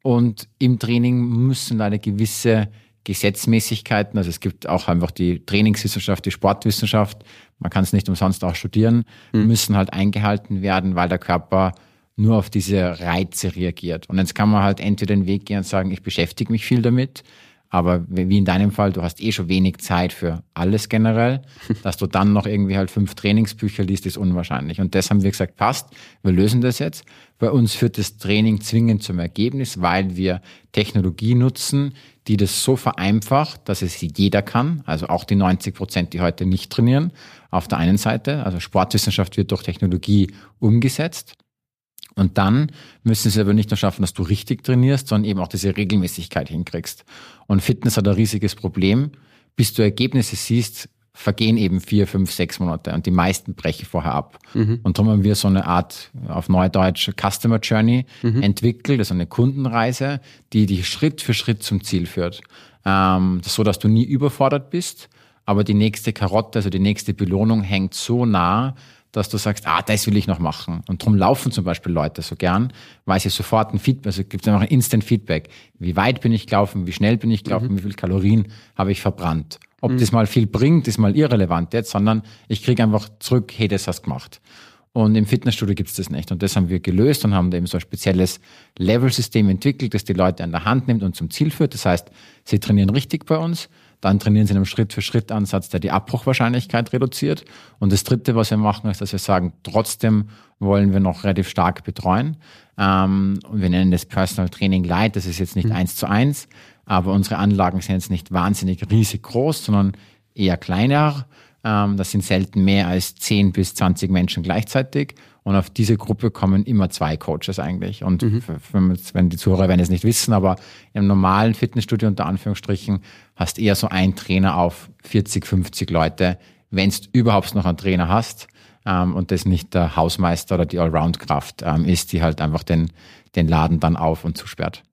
Und im Training müssen leider gewisse Gesetzmäßigkeiten, also es gibt auch einfach die Trainingswissenschaft, die Sportwissenschaft, man kann es nicht umsonst auch studieren, müssen halt eingehalten werden, weil der Körper nur auf diese Reize reagiert. Und jetzt kann man halt entweder den Weg gehen und sagen, ich beschäftige mich viel damit, aber wie in deinem Fall, du hast eh schon wenig Zeit für alles generell, dass du dann noch irgendwie halt fünf Trainingsbücher liest, ist unwahrscheinlich. Und das haben wir gesagt, passt, wir lösen das jetzt. Bei uns führt das Training zwingend zum Ergebnis, weil wir Technologie nutzen, die das so vereinfacht, dass es jeder kann, also auch die 90 Prozent, die heute nicht trainieren, auf der einen Seite. Also Sportwissenschaft wird durch Technologie umgesetzt. Und dann müssen sie aber nicht nur schaffen, dass du richtig trainierst, sondern eben auch diese Regelmäßigkeit hinkriegst. Und Fitness hat ein riesiges Problem. Bis du Ergebnisse siehst, vergehen eben vier, fünf, sechs Monate und die meisten brechen vorher ab. Und darum haben wir so eine Art, auf Neudeutsch, Customer Journey entwickelt, also eine Kundenreise, die dich Schritt für Schritt zum Ziel führt. Ähm, so, dass du nie überfordert bist, aber die nächste Karotte, also die nächste Belohnung hängt so nah, dass du sagst, ah, das will ich noch machen. Und drum laufen zum Beispiel Leute so gern, weil sie sofort ein Feedback, also gibt es einfach ein Instant Feedback. Wie weit bin ich gelaufen, wie schnell bin ich gelaufen, wie viel Kalorien habe ich verbrannt. Ob das mal viel bringt, ist mal irrelevant jetzt, sondern ich kriege einfach zurück, hey, das hast du gemacht. Und im Fitnessstudio gibt's das nicht. Und das haben wir gelöst und haben da eben so ein spezielles Level-System entwickelt, das die Leute an der Hand nimmt und zum Ziel führt. Das heißt, sie trainieren richtig bei uns, dann trainieren sie in einem Schritt-für-Schritt-Ansatz, der die Abbruchwahrscheinlichkeit reduziert. Und das Dritte, was wir machen, ist, dass wir sagen, trotzdem wollen wir noch relativ stark betreuen. Ähm, und wir nennen das Personal Training Light. Das ist jetzt nicht eins zu eins, aber unsere Anlagen sind jetzt nicht wahnsinnig riesig groß, sondern eher kleiner. Ähm, das sind selten mehr als 10 bis 20 Menschen gleichzeitig. Und auf diese Gruppe kommen immer zwei Coaches eigentlich. Und für- für- wenn die Zuhörer werden es nicht wissen, aber im normalen Fitnessstudio unter Anführungsstrichen hast eher so ein Trainer auf 40, 50 Leute, wenn du überhaupt noch einen Trainer hast ähm, und das nicht der Hausmeister oder die Allround-Kraft ähm, ist, die halt einfach den, den Laden dann auf und zusperrt.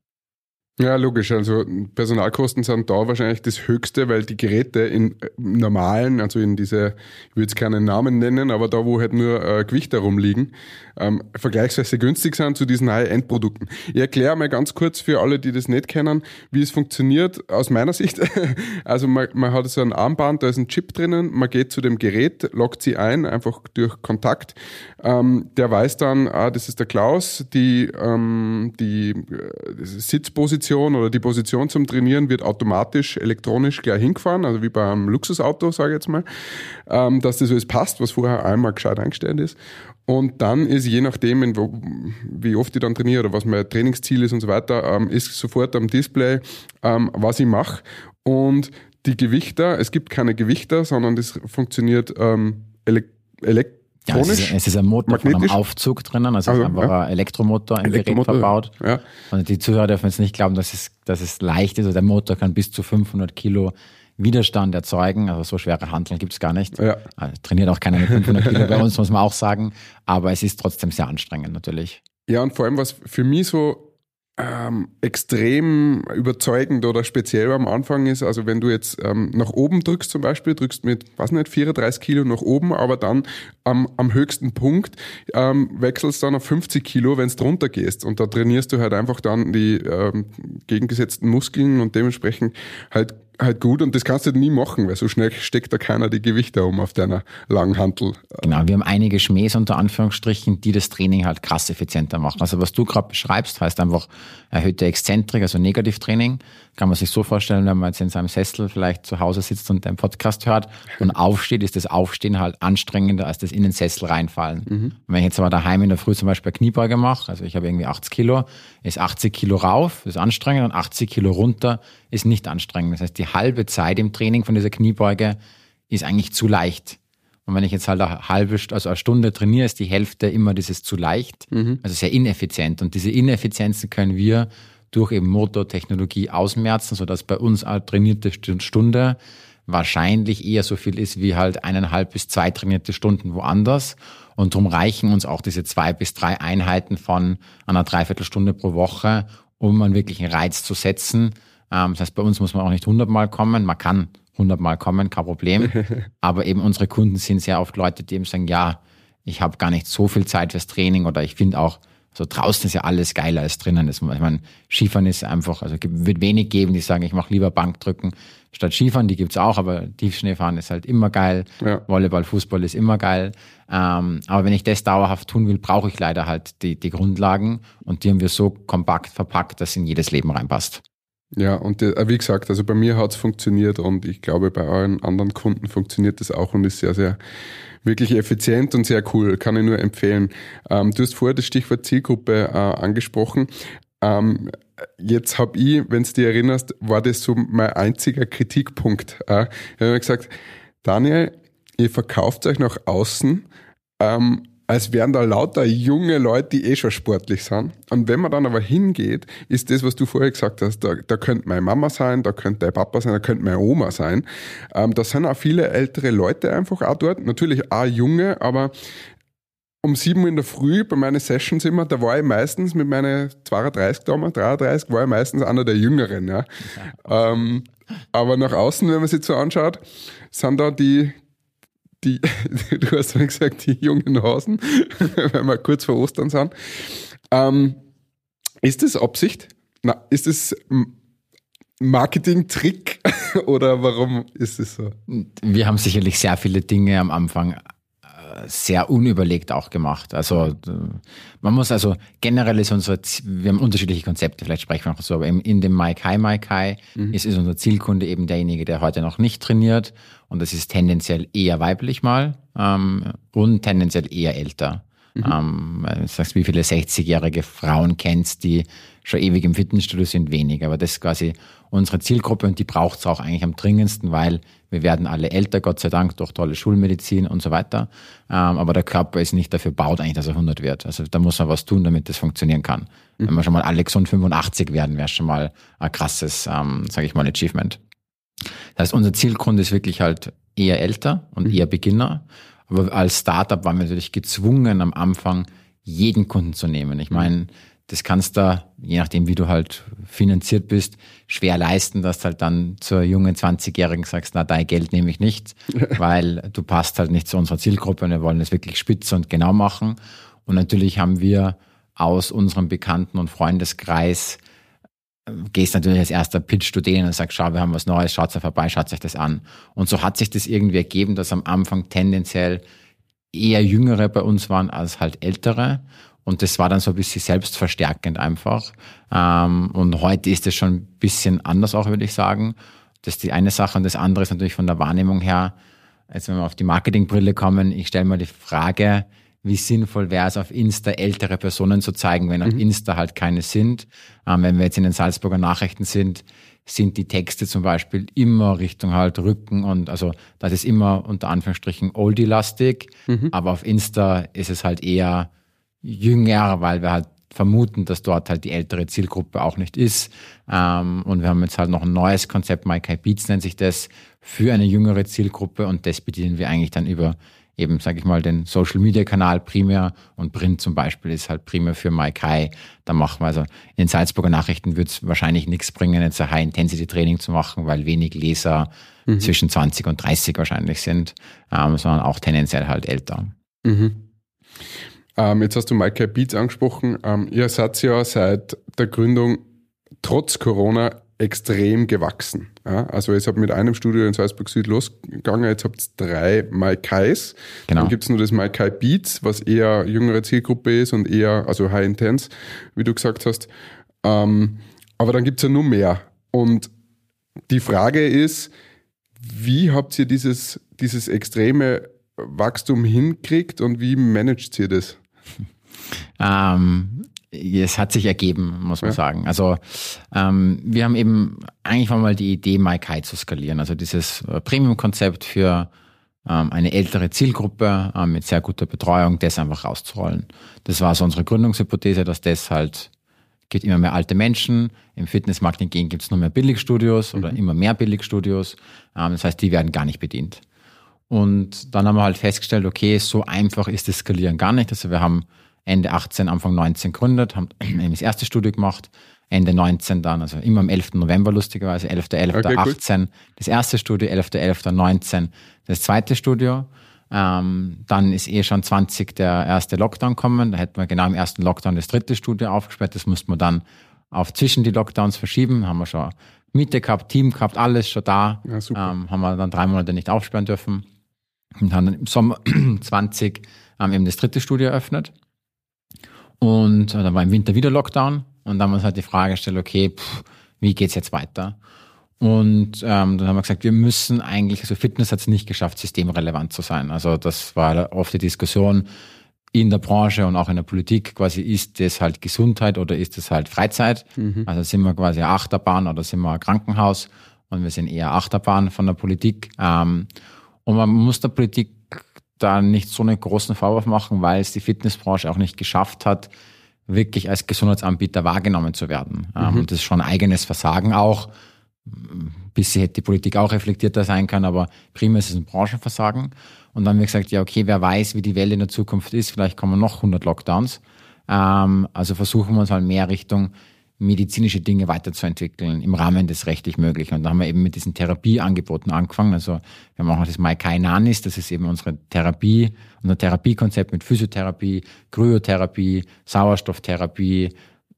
Ja, logisch. Also Personalkosten sind da wahrscheinlich das Höchste, weil die Geräte in äh, normalen, also in diese, ich würde jetzt keinen Namen nennen, aber da, wo halt nur äh, Gewichte herumliegen, ähm, vergleichsweise günstig sind zu diesen High-End-Produkten. Ich erkläre mal ganz kurz für alle, die das nicht kennen, wie es funktioniert aus meiner Sicht. also man, man hat so ein Armband, da ist ein Chip drinnen, man geht zu dem Gerät, lockt sie ein, einfach durch Kontakt. Ähm, der weiß dann, ah, das ist der Klaus, die, ähm, die äh, Sitzposition Position oder die Position zum Trainieren wird automatisch elektronisch gleich hingefahren, also wie beim Luxusauto, sage ich jetzt mal, ähm, dass das alles passt, was vorher einmal gescheit eingestellt ist. Und dann ist je nachdem, wie oft ich dann trainiere oder was mein Trainingsziel ist und so weiter, ähm, ist sofort am Display, ähm, was ich mache. Und die Gewichter, es gibt keine Gewichter, sondern das funktioniert ähm, elektronisch ja, es ist, es ist ein Motor von einem Aufzug drinnen, also, also einfach ja. ein Elektromotor im Elektromotor, Gerät verbaut. Ja. Und die Zuhörer dürfen jetzt nicht glauben, dass es, dass es leicht ist. Also der Motor kann bis zu 500 Kilo Widerstand erzeugen. Also so schwere Handeln gibt es gar nicht. Ja. Also trainiert auch keiner mit 500 Kilo bei uns, muss man auch sagen. Aber es ist trotzdem sehr anstrengend natürlich. Ja, und vor allem, was für mich so ähm, extrem überzeugend oder speziell am Anfang ist, also wenn du jetzt ähm, nach oben drückst zum Beispiel, drückst mit, was nicht, 34 Kilo nach oben, aber dann am, am höchsten Punkt ähm, wechselst dann auf 50 Kilo, wenn es drunter gehst. Und da trainierst du halt einfach dann die ähm, gegengesetzten Muskeln und dementsprechend halt halt gut und das kannst du nie machen, weil so schnell steckt da keiner die Gewichte um auf deiner langen Hantel. Genau, wir haben einige Schmähs unter Anführungsstrichen, die das Training halt krass effizienter machen. Also was du gerade beschreibst, heißt einfach erhöhte Exzentrik, also Negativtraining. Kann man sich so vorstellen, wenn man jetzt in seinem Sessel vielleicht zu Hause sitzt und einen Podcast hört und aufsteht, ist das Aufstehen halt anstrengender als das in den Sessel reinfallen. Mhm. wenn ich jetzt aber daheim in der Früh zum Beispiel Kniebeuge mache, also ich habe irgendwie 80 Kilo, ist 80 Kilo rauf, ist anstrengend und 80 Kilo runter ist nicht anstrengend. Das heißt, die halbe Zeit im Training von dieser Kniebeuge ist eigentlich zu leicht. Und wenn ich jetzt halt eine halbe, also eine Stunde trainiere, ist die Hälfte immer dieses zu leicht, mhm. also sehr ineffizient. Und diese Ineffizienzen können wir durch eben Motortechnologie ausmerzen, sodass bei uns eine trainierte Stunde wahrscheinlich eher so viel ist wie halt eineinhalb bis zwei trainierte Stunden woanders. Und darum reichen uns auch diese zwei bis drei Einheiten von einer Dreiviertelstunde pro Woche, um einen wirklichen Reiz zu setzen. Ähm, das heißt, bei uns muss man auch nicht hundertmal kommen. Man kann hundertmal kommen, kein Problem. Aber eben unsere Kunden sind sehr oft Leute, die eben sagen, ja, ich habe gar nicht so viel Zeit fürs Training oder ich finde auch, so draußen ist ja alles geiler als drinnen. Das, ich meine, Skifahren ist einfach, also wird wenig geben, die sagen, ich mache lieber Bankdrücken statt Skifahren, die gibt's auch, aber Tiefschneefahren ist halt immer geil. Ja. Volleyball, Fußball ist immer geil. Ähm, aber wenn ich das dauerhaft tun will, brauche ich leider halt die, die Grundlagen und die haben wir so kompakt verpackt, dass in jedes Leben reinpasst. Ja, und äh, wie gesagt, also bei mir hat's funktioniert und ich glaube, bei euren anderen Kunden funktioniert das auch und ist sehr, sehr wirklich effizient und sehr cool. Kann ich nur empfehlen. Ähm, du hast vorher das Stichwort Zielgruppe äh, angesprochen. Ähm, jetzt habe ich, wenn du dich erinnerst, war das so mein einziger Kritikpunkt. Äh, ich habe gesagt, Daniel, ihr verkauft euch nach außen, ähm, als wären da lauter junge Leute, die eh schon sportlich sind. Und wenn man dann aber hingeht, ist das, was du vorher gesagt hast, da, da könnte meine Mama sein, da könnte dein Papa sein, da könnte meine Oma sein. Ähm, da sind auch viele ältere Leute einfach auch dort. Natürlich auch junge, aber um sieben Uhr in der Früh bei meinen Sessions immer, da war ich meistens mit meinen 32 damals, 33, war ich meistens einer der Jüngeren. Ja. Ähm, aber nach außen, wenn man sich so anschaut, sind da die, die, du hast ja gesagt, die jungen Hasen, weil wir kurz vor Ostern sind. Ähm, ist das Absicht? Na, ist das Marketing-Trick oder warum ist es so? Wir haben sicherlich sehr viele Dinge am Anfang sehr unüberlegt auch gemacht. Also man muss also generell ist unser, wir haben unterschiedliche Konzepte, vielleicht sprechen wir noch so, aber in dem Mike High Mike High mhm. ist, ist unser Zielkunde eben derjenige, der heute noch nicht trainiert und das ist tendenziell eher weiblich mal ähm, und tendenziell eher älter. Mhm. Ähm, du sagst, wie viele 60-jährige Frauen kennst, die schon ewig im Fitnessstudio sind, wenig. Aber das ist quasi unsere Zielgruppe und die braucht es auch eigentlich am dringendsten, weil wir werden alle älter, Gott sei Dank, durch tolle Schulmedizin und so weiter. Ähm, aber der Körper ist nicht dafür baut eigentlich, dass er 100 wird. Also da muss man was tun, damit das funktionieren kann. Mhm. Wenn wir schon mal alle gesund 85 werden, wäre schon mal ein krasses, ähm, sage ich mal, Achievement. Das heißt, unser Zielgrund ist wirklich halt eher älter und eher Beginner. Aber als Startup waren wir natürlich gezwungen, am Anfang jeden Kunden zu nehmen. Ich meine, das kannst du, je nachdem, wie du halt finanziert bist, schwer leisten, dass du halt dann zur jungen 20-Jährigen sagst, na, dein Geld nehme ich nicht, weil du passt halt nicht zu unserer Zielgruppe und wir wollen das wirklich spitze und genau machen. Und natürlich haben wir aus unserem Bekannten- und Freundeskreis gehst natürlich als erster Pitch du denen und sagst, schau, wir haben was Neues, schaut da vorbei, schaut euch das an. Und so hat sich das irgendwie ergeben, dass am Anfang tendenziell eher Jüngere bei uns waren als halt Ältere. Und das war dann so ein bisschen selbstverstärkend einfach. Ähm, und heute ist es schon ein bisschen anders auch, würde ich sagen. Das ist die eine Sache. Und das andere ist natürlich von der Wahrnehmung her, jetzt wenn wir auf die Marketingbrille kommen, ich stelle mal die Frage, wie sinnvoll wäre es, auf Insta ältere Personen zu zeigen, wenn auf Insta halt keine sind. Ähm, wenn wir jetzt in den Salzburger Nachrichten sind, sind die Texte zum Beispiel immer Richtung halt Rücken und also das ist immer unter Anführungsstrichen oldie-lastig, aber auf Insta ist es halt eher jünger, weil wir halt vermuten, dass dort halt die ältere Zielgruppe auch nicht ist. Ähm, und wir haben jetzt halt noch ein neues Konzept, MyKai Beats nennt sich das, für eine jüngere Zielgruppe und das bedienen wir eigentlich dann über eben, sage ich mal, den Social Media Kanal primär und Print zum Beispiel ist halt primär für MyKai. Da machen wir also in den Salzburger Nachrichten wird es wahrscheinlich nichts bringen, jetzt ein High-Intensity-Training zu machen, weil wenig Leser zwischen 20 und 30 wahrscheinlich sind, ähm, sondern auch tendenziell halt älter. Ähm, jetzt hast du Mike Beats angesprochen. Ähm, ihr seid ja seit der Gründung trotz Corona extrem gewachsen. Ja? Also ihr habt mit einem Studio in Salzburg Süd losgegangen, jetzt habt ihr drei Maikais. Genau. Dann gibt's nur das Maikai Beats, was eher jüngere Zielgruppe ist und eher, also High Intense, wie du gesagt hast. Ähm, aber dann gibt's ja nur mehr. Und die Frage ist, wie habt ihr dieses, dieses extreme Wachstum hinkriegt und wie managt ihr das? Ähm, es hat sich ergeben, muss man sagen. Also ähm, wir haben eben eigentlich war mal die Idee, MyKai zu skalieren. Also dieses äh, Premium-Konzept für ähm, eine ältere Zielgruppe ähm, mit sehr guter Betreuung, das einfach rauszurollen. Das war so unsere Gründungshypothese, dass das halt gibt immer mehr alte Menschen. Im Fitnessmarketing gibt es nur mehr Billigstudios oder immer mehr Billigstudios. Ähm, das heißt, die werden gar nicht bedient. Und dann haben wir halt festgestellt, okay, so einfach ist das Skalieren gar nicht. Also wir haben Ende 18, Anfang 19 gegründet, haben eben das erste Studio gemacht, Ende 19 dann, also immer am 11. November lustigerweise, 11.11. Okay, cool. 18 das erste Studio, 11.11. 19 das zweite Studio. Ähm, dann ist eh schon 20 der erste Lockdown kommen. Da hätten wir genau im ersten Lockdown das dritte Studio aufgesperrt. Das mussten wir dann auf zwischen die Lockdowns verschieben. Haben wir schon Miete gehabt, Team gehabt, alles schon da. Ja. Ähm, haben wir dann drei Monate nicht aufsperren dürfen. Und haben dann im Sommer 20 ähm, eben das dritte Studio eröffnet. Und äh, dann war im Winter wieder Lockdown. Und dann haben wir uns halt die Frage gestellt, okay, pff, wie geht's jetzt weiter? Und ähm, dann haben wir gesagt, wir müssen eigentlich, also Fitness hat es nicht geschafft, systemrelevant zu sein. Also das war oft die Diskussion in der Branche und auch in der Politik, quasi ist das halt Gesundheit oder ist das halt Freizeit? Also sind wir quasi Achterbahn oder sind wir ein Krankenhaus? Und wir sind eher Achterbahn von der Politik. Ähm, und man muss der Politik da nicht so einen großen Vorwurf machen, weil es die Fitnessbranche auch nicht geschafft hat, wirklich als Gesundheitsanbieter wahrgenommen zu werden. Ähm, Und das ist schon ein eigenes Versagen auch. Bisher hätte die Politik auch reflektierter sein können, aber primär ist es ein Branchenversagen. Und dann haben wir gesagt, ja, okay, wer weiß, wie die Welt in der Zukunft ist, vielleicht kommen noch 100 Lockdowns. Ähm, also versuchen wir uns halt mehr Richtung medizinische Dinge weiterzuentwickeln im Rahmen des rechtlich Möglichen. Und da haben wir eben mit diesen Therapieangeboten angefangen. Also wir machen auch das Maikai Nanis, das ist eben unsere Therapie, unser Therapiekonzept mit Physiotherapie, Kryotherapie, Sauerstofftherapie,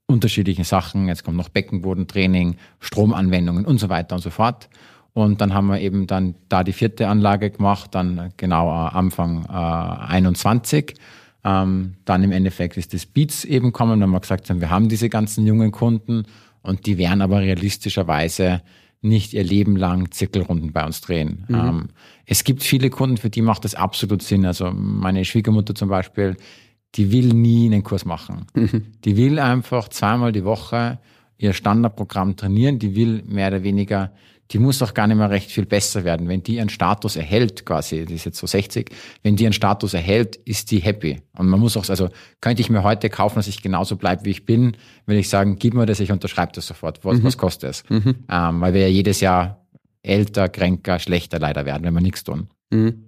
unterschiedlichen Sachen. Jetzt kommt noch Beckenbodentraining, Stromanwendungen und so weiter und so fort. Und dann haben wir eben dann da die vierte Anlage gemacht, dann genau Anfang äh, 21. Ähm, dann im Endeffekt ist das Beats eben kommen, wenn wir gesagt haben, wir haben diese ganzen jungen Kunden und die werden aber realistischerweise nicht ihr Leben lang Zirkelrunden bei uns drehen. Ähm, es gibt viele Kunden, für die macht das absolut Sinn. Also meine Schwiegermutter zum Beispiel, die will nie einen Kurs machen. Die will einfach zweimal die Woche ihr Standardprogramm trainieren. Die will mehr oder weniger, die muss auch gar nicht mehr recht viel besser werden. Wenn die ihren Status erhält, quasi, die ist jetzt so 60, wenn die ihren Status erhält, ist die happy. Und man muss auch, also könnte ich mir heute kaufen, dass ich genauso bleibe, wie ich bin, würde ich sagen, gib mir das, ich unterschreibe das sofort. Was, was kostet es? Ähm, weil wir ja jedes Jahr älter, kränker, schlechter leider werden, wenn wir nichts tun. Mhm.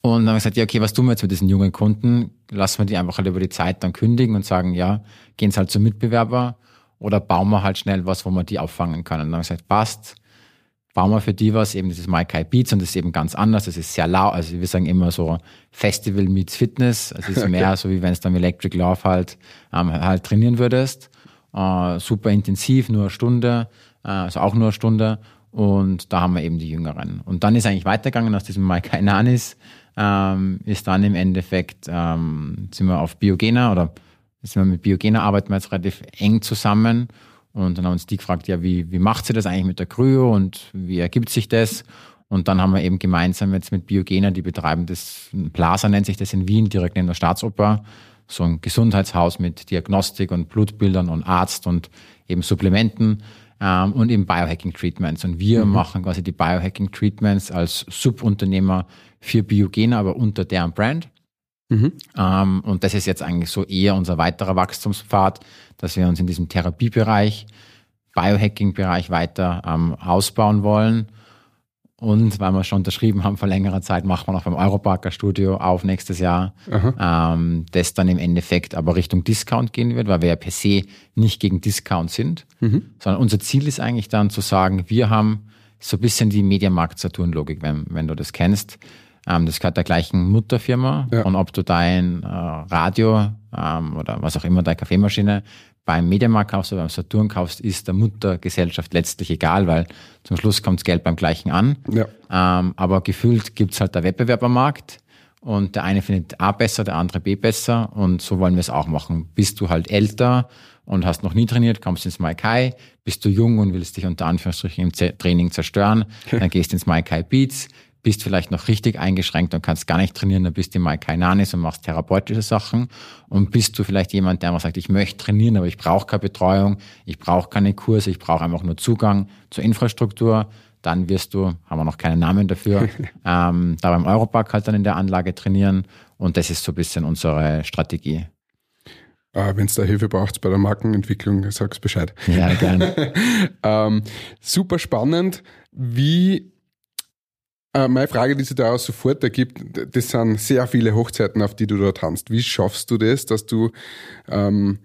Und dann haben wir gesagt, ja, okay, was tun wir jetzt mit diesen jungen Kunden? Lassen wir die einfach halt über die Zeit dann kündigen und sagen, ja, gehen sie halt zum Mitbewerber oder bauen wir halt schnell was, wo wir die auffangen können. Und dann haben wir gesagt, passt, bauen wir für die was, eben dieses Maikai Beats und das ist eben ganz anders, das ist sehr laut, also wir sagen immer so Festival meets Fitness, also es ist mehr so, wie wenn es dann Electric Love halt, ähm, halt trainieren würdest, äh, super intensiv, nur eine Stunde, äh, also auch nur eine Stunde. Und da haben wir eben die Jüngeren. Und dann ist eigentlich weitergegangen aus diesem Maikai Nanis, ähm, ist dann im Endeffekt, ähm, sind wir auf Biogena oder sind wir mit Biogena arbeiten wir jetzt relativ eng zusammen und dann haben uns die gefragt, ja, wie, wie macht sie das eigentlich mit der Kryo und wie ergibt sich das? Und dann haben wir eben gemeinsam jetzt mit Biogena, die betreiben das, Plaza nennt sich das in Wien, direkt neben der Staatsoper, so ein Gesundheitshaus mit Diagnostik und Blutbildern und Arzt und eben Supplementen ähm, und eben Biohacking-Treatments. Und wir mhm. machen quasi die Biohacking-Treatments als Subunternehmer für Biogena, aber unter deren Brand. Mhm. Ähm, und das ist jetzt eigentlich so eher unser weiterer Wachstumspfad, dass wir uns in diesem Therapiebereich, Biohacking-Bereich weiter ähm, ausbauen wollen. Und weil wir schon unterschrieben haben vor längerer Zeit, machen wir noch beim Europarker Studio auf nächstes Jahr, ähm, das dann im Endeffekt aber Richtung Discount gehen wird, weil wir ja per se nicht gegen Discount sind, mhm. sondern unser Ziel ist eigentlich dann zu sagen, wir haben so ein bisschen die Mediamarkt-Saturn-Logik, wenn, wenn du das kennst. Ähm, das gehört der gleichen Mutterfirma. Ja. Und ob du dein äh, Radio ähm, oder was auch immer, deine Kaffeemaschine beim Mediamarkt kaufst oder beim Saturn kaufst, ist der Muttergesellschaft letztlich egal, weil zum Schluss kommt das Geld beim gleichen an. Ja. Ähm, aber gefühlt gibt's halt der Wettbewerb am Markt. Und der eine findet A besser, der andere B besser. Und so wollen wir es auch machen. Bist du halt älter und hast noch nie trainiert, kommst ins Maikai. Bist du jung und willst dich unter Anführungsstrichen im Training zerstören, dann gehst du ins Maikai Beats bist vielleicht noch richtig eingeschränkt und kannst gar nicht trainieren, dann bist du mal kein Nanis und machst therapeutische Sachen. Und bist du vielleicht jemand, der einfach sagt, ich möchte trainieren, aber ich brauche keine Betreuung, ich brauche keine Kurse, ich brauche einfach nur Zugang zur Infrastruktur, dann wirst du, haben wir noch keinen Namen dafür, ähm, da beim Europark halt dann in der Anlage trainieren. Und das ist so ein bisschen unsere Strategie. Äh, Wenn es da Hilfe braucht bei der Markenentwicklung, sag's Bescheid. Ja, gerne. ähm, super spannend. Wie äh, meine Frage, die sich daraus sofort ergibt, das sind sehr viele Hochzeiten, auf die du da tanzt. Wie schaffst du das, dass du ähm,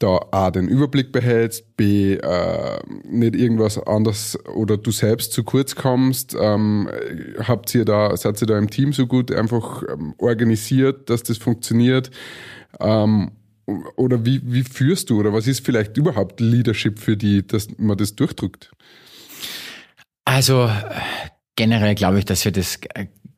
da A, den Überblick behältst, B, äh, nicht irgendwas anderes oder du selbst zu kurz kommst? Ähm, habt ihr da, seid ihr da im Team so gut einfach ähm, organisiert, dass das funktioniert? Ähm, oder wie, wie führst du oder was ist vielleicht überhaupt Leadership für die, dass man das durchdrückt? Also generell glaube ich, dass wir das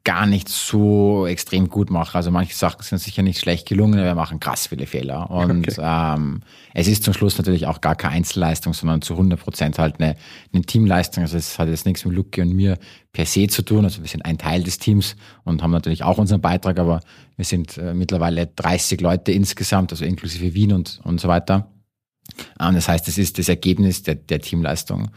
gar nicht so extrem gut machen. Also manche Sachen sind sicher nicht schlecht gelungen, wir machen krass viele Fehler. Und okay. ähm, es ist zum Schluss natürlich auch gar keine Einzelleistung, sondern zu 100 Prozent halt eine, eine Teamleistung. Also es hat jetzt nichts mit Lucky und mir per se zu tun. Also wir sind ein Teil des Teams und haben natürlich auch unseren Beitrag, aber wir sind äh, mittlerweile 30 Leute insgesamt, also inklusive Wien und, und so weiter. Ähm, das heißt, es ist das Ergebnis der, der Teamleistung.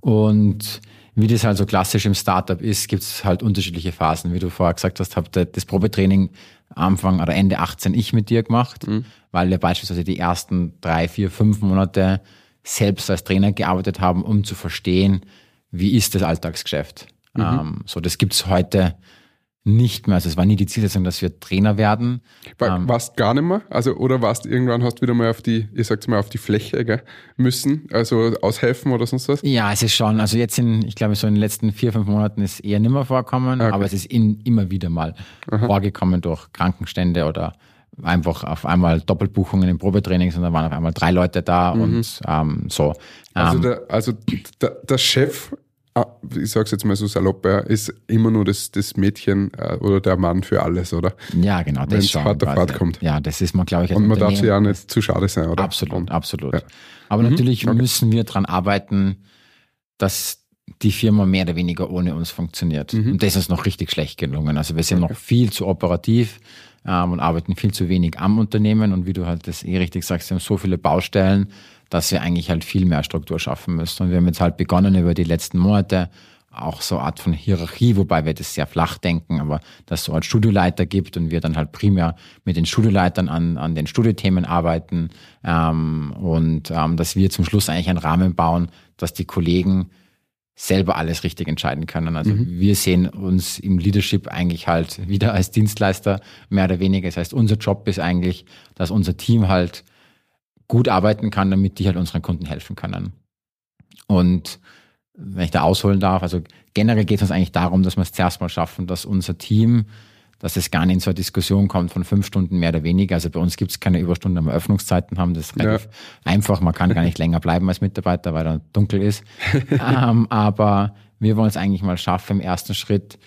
Und wie das halt so klassisch im Startup ist, gibt es halt unterschiedliche Phasen. Wie du vorher gesagt hast, habt ihr das Probetraining Anfang oder Ende 18 ich mit dir gemacht, mhm. weil wir beispielsweise die ersten drei, vier, fünf Monate selbst als Trainer gearbeitet haben, um zu verstehen, wie ist das Alltagsgeschäft. Mhm. Ähm, so, das gibt's heute nicht mehr. Also es war nie die Zielsetzung, dass wir Trainer werden. War, ähm, warst gar nicht mehr? Also, oder warst irgendwann hast du wieder mal auf die, ihr sagt mal, auf die Fläche gell, müssen, also aushelfen oder sonst was? Ja, es ist schon, also jetzt in, ich glaube, so in den letzten vier, fünf Monaten ist eher nimmer vorkommen, okay. aber es ist in, immer wieder mal Aha. vorgekommen durch Krankenstände oder einfach auf einmal Doppelbuchungen im Probetraining, sondern waren auf einmal drei Leute da mhm. und ähm, so. Also, ähm, der, also der, der Chef Ah, ich sag's jetzt mal so salopp, ist immer nur das, das Mädchen äh, oder der Mann für alles, oder? Ja, genau. Wenn es hart auf hart kommt. Ja, das ist man, glaube ich, Und man darf sich ja nicht zu schade sein, oder? Absolut, Und, absolut. Ja. Aber mhm, natürlich okay. müssen wir daran arbeiten, dass die Firma mehr oder weniger ohne uns funktioniert. Mhm. Und das ist noch richtig schlecht gelungen. Also wir sind okay. noch viel zu operativ ähm, und arbeiten viel zu wenig am Unternehmen. Und wie du halt das eh richtig sagst, wir haben so viele Baustellen, dass wir eigentlich halt viel mehr Struktur schaffen müssen. Und wir haben jetzt halt begonnen über die letzten Monate auch so eine Art von Hierarchie, wobei wir das sehr flach denken, aber dass es so als Studioleiter gibt und wir dann halt primär mit den Studioleitern an, an den Studiothemen arbeiten ähm, und ähm, dass wir zum Schluss eigentlich einen Rahmen bauen, dass die Kollegen selber alles richtig entscheiden können. Also mhm. wir sehen uns im Leadership eigentlich halt wieder als Dienstleister mehr oder weniger. Das heißt, unser Job ist eigentlich, dass unser Team halt gut arbeiten kann, damit die halt unseren Kunden helfen können. Und wenn ich da ausholen darf, also generell geht es uns eigentlich darum, dass wir es zuerst mal schaffen, dass unser Team dass es gar nicht in so eine Diskussion kommt von fünf Stunden mehr oder weniger. Also bei uns gibt es keine Überstunden, wenn wir Öffnungszeiten haben. Das ist relativ ja. einfach. Man kann gar nicht länger bleiben als Mitarbeiter, weil dann dunkel ist. ähm, aber wir wollen es eigentlich mal schaffen im ersten Schritt,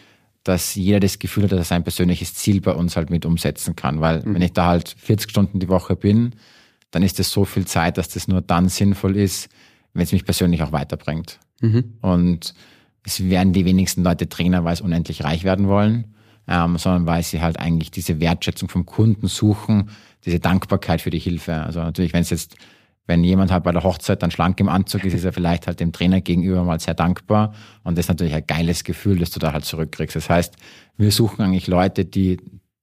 dass jeder das Gefühl hat, dass er sein persönliches Ziel bei uns halt mit umsetzen kann. Weil mhm. wenn ich da halt 40 Stunden die Woche bin, dann ist das so viel Zeit, dass das nur dann sinnvoll ist, wenn es mich persönlich auch weiterbringt. Mhm. Und es werden die wenigsten Leute Trainer, weil sie unendlich reich werden wollen ähm, sondern weil sie halt eigentlich diese Wertschätzung vom Kunden suchen, diese Dankbarkeit für die Hilfe. Also natürlich, wenn es jetzt, wenn jemand halt bei der Hochzeit dann schlank im Anzug ist, ist er vielleicht halt dem Trainer gegenüber mal sehr dankbar und das ist natürlich ein geiles Gefühl, das du da halt zurückkriegst. Das heißt, wir suchen eigentlich Leute, die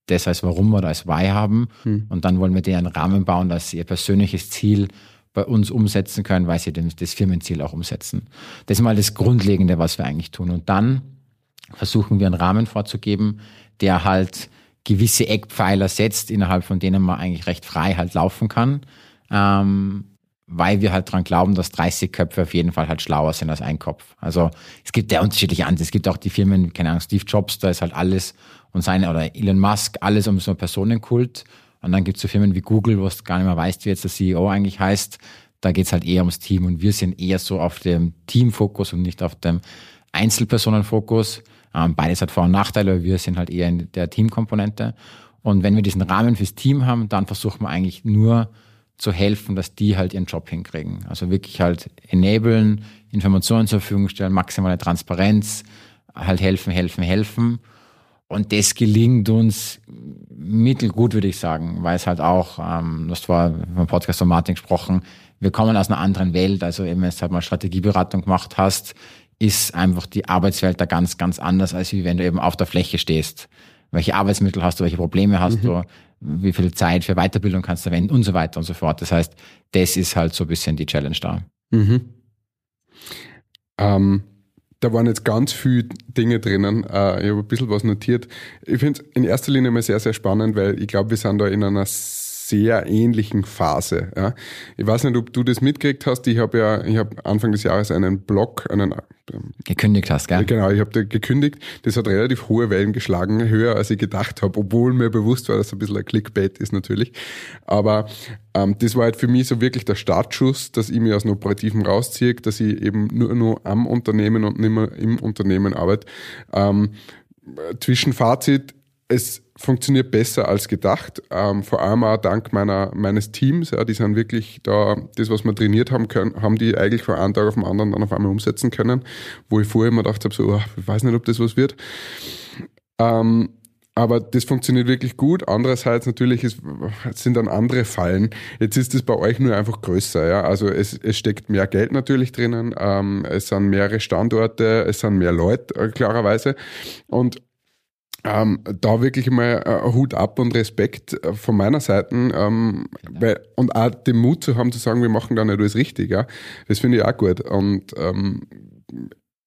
das als Warum oder als Why haben hm. und dann wollen wir denen einen Rahmen bauen, dass sie ihr persönliches Ziel bei uns umsetzen können, weil sie das Firmenziel auch umsetzen. Das ist mal das Grundlegende, was wir eigentlich tun. Und dann versuchen wir einen Rahmen vorzugeben, der halt gewisse Eckpfeiler setzt, innerhalb von denen man eigentlich recht frei halt laufen kann. Ähm, weil wir halt dran glauben, dass 30 Köpfe auf jeden Fall halt schlauer sind als ein Kopf. Also es gibt ja unterschiedliche Ansätze. Es gibt auch die Firmen, keine Ahnung, Steve Jobs, da ist halt alles und seine, oder Elon Musk, alles um so einen Personenkult. Und dann gibt es so Firmen wie Google, wo es gar nicht mehr weißt, wie jetzt der CEO eigentlich heißt. Da geht es halt eher ums Team und wir sind eher so auf dem Teamfokus und nicht auf dem Einzelpersonenfokus. Ähm, beides hat Vor- und Nachteile, wir sind halt eher in der Teamkomponente. Und wenn wir diesen Rahmen fürs Team haben, dann versuchen wir eigentlich nur zu helfen, dass die halt ihren Job hinkriegen. Also wirklich halt enablen, Informationen zur Verfügung stellen, maximale Transparenz, halt helfen, helfen, helfen. Und das gelingt uns mittelgut, würde ich sagen, weil es halt auch, ähm, du hast vorher beim Podcast von Martin gesprochen, wir kommen aus einer anderen Welt. Also eben, wenn du halt mal Strategieberatung gemacht hast, ist einfach die Arbeitswelt da ganz, ganz anders, als wie wenn du eben auf der Fläche stehst. Welche Arbeitsmittel hast du, welche Probleme hast mhm. du, wie viel Zeit für Weiterbildung kannst du verwenden und so weiter und so fort. Das heißt, das ist halt so ein bisschen die Challenge da. Mhm. Ähm, da waren jetzt ganz viele Dinge drinnen. Äh, ich habe ein bisschen was notiert. Ich finde es in erster Linie mal sehr, sehr spannend, weil ich glaube, wir sind da in einer sehr ähnlichen Phase. Ja. Ich weiß nicht, ob du das mitgekriegt hast. Ich habe ja, ich habe Anfang des Jahres einen Blog, einen ähm, gekündigt hast, gell? Genau, ich habe gekündigt. Das hat relativ hohe Wellen geschlagen, höher als ich gedacht habe, obwohl mir bewusst war, dass ein bisschen ein Clickbait ist natürlich. Aber ähm, das war halt für mich so wirklich der Startschuss, dass ich mich aus dem Operativen rausziehe, dass ich eben nur noch am Unternehmen und nicht mehr im Unternehmen arbeite. Ähm, Zwischenfazit, es funktioniert besser als gedacht. Ähm, vor allem auch dank meiner, meines Teams. Ja, die sind wirklich da, das, was wir trainiert haben können, haben die eigentlich von einem Tag auf den anderen dann auf einmal umsetzen können. Wo ich vorher immer gedacht habe, so, oh, ich weiß nicht, ob das was wird. Ähm, aber das funktioniert wirklich gut. Andererseits natürlich ist, sind dann andere Fallen. Jetzt ist es bei euch nur einfach größer. Ja? Also es, es steckt mehr Geld natürlich drinnen. Ähm, es sind mehrere Standorte, es sind mehr Leute, äh, klarerweise. Und ähm, da wirklich mal äh, Hut ab und Respekt äh, von meiner Seite ähm, weil, und auch den Mut zu haben, zu sagen, wir machen da nicht alles richtig. Ja? Das finde ich auch gut. Und ähm,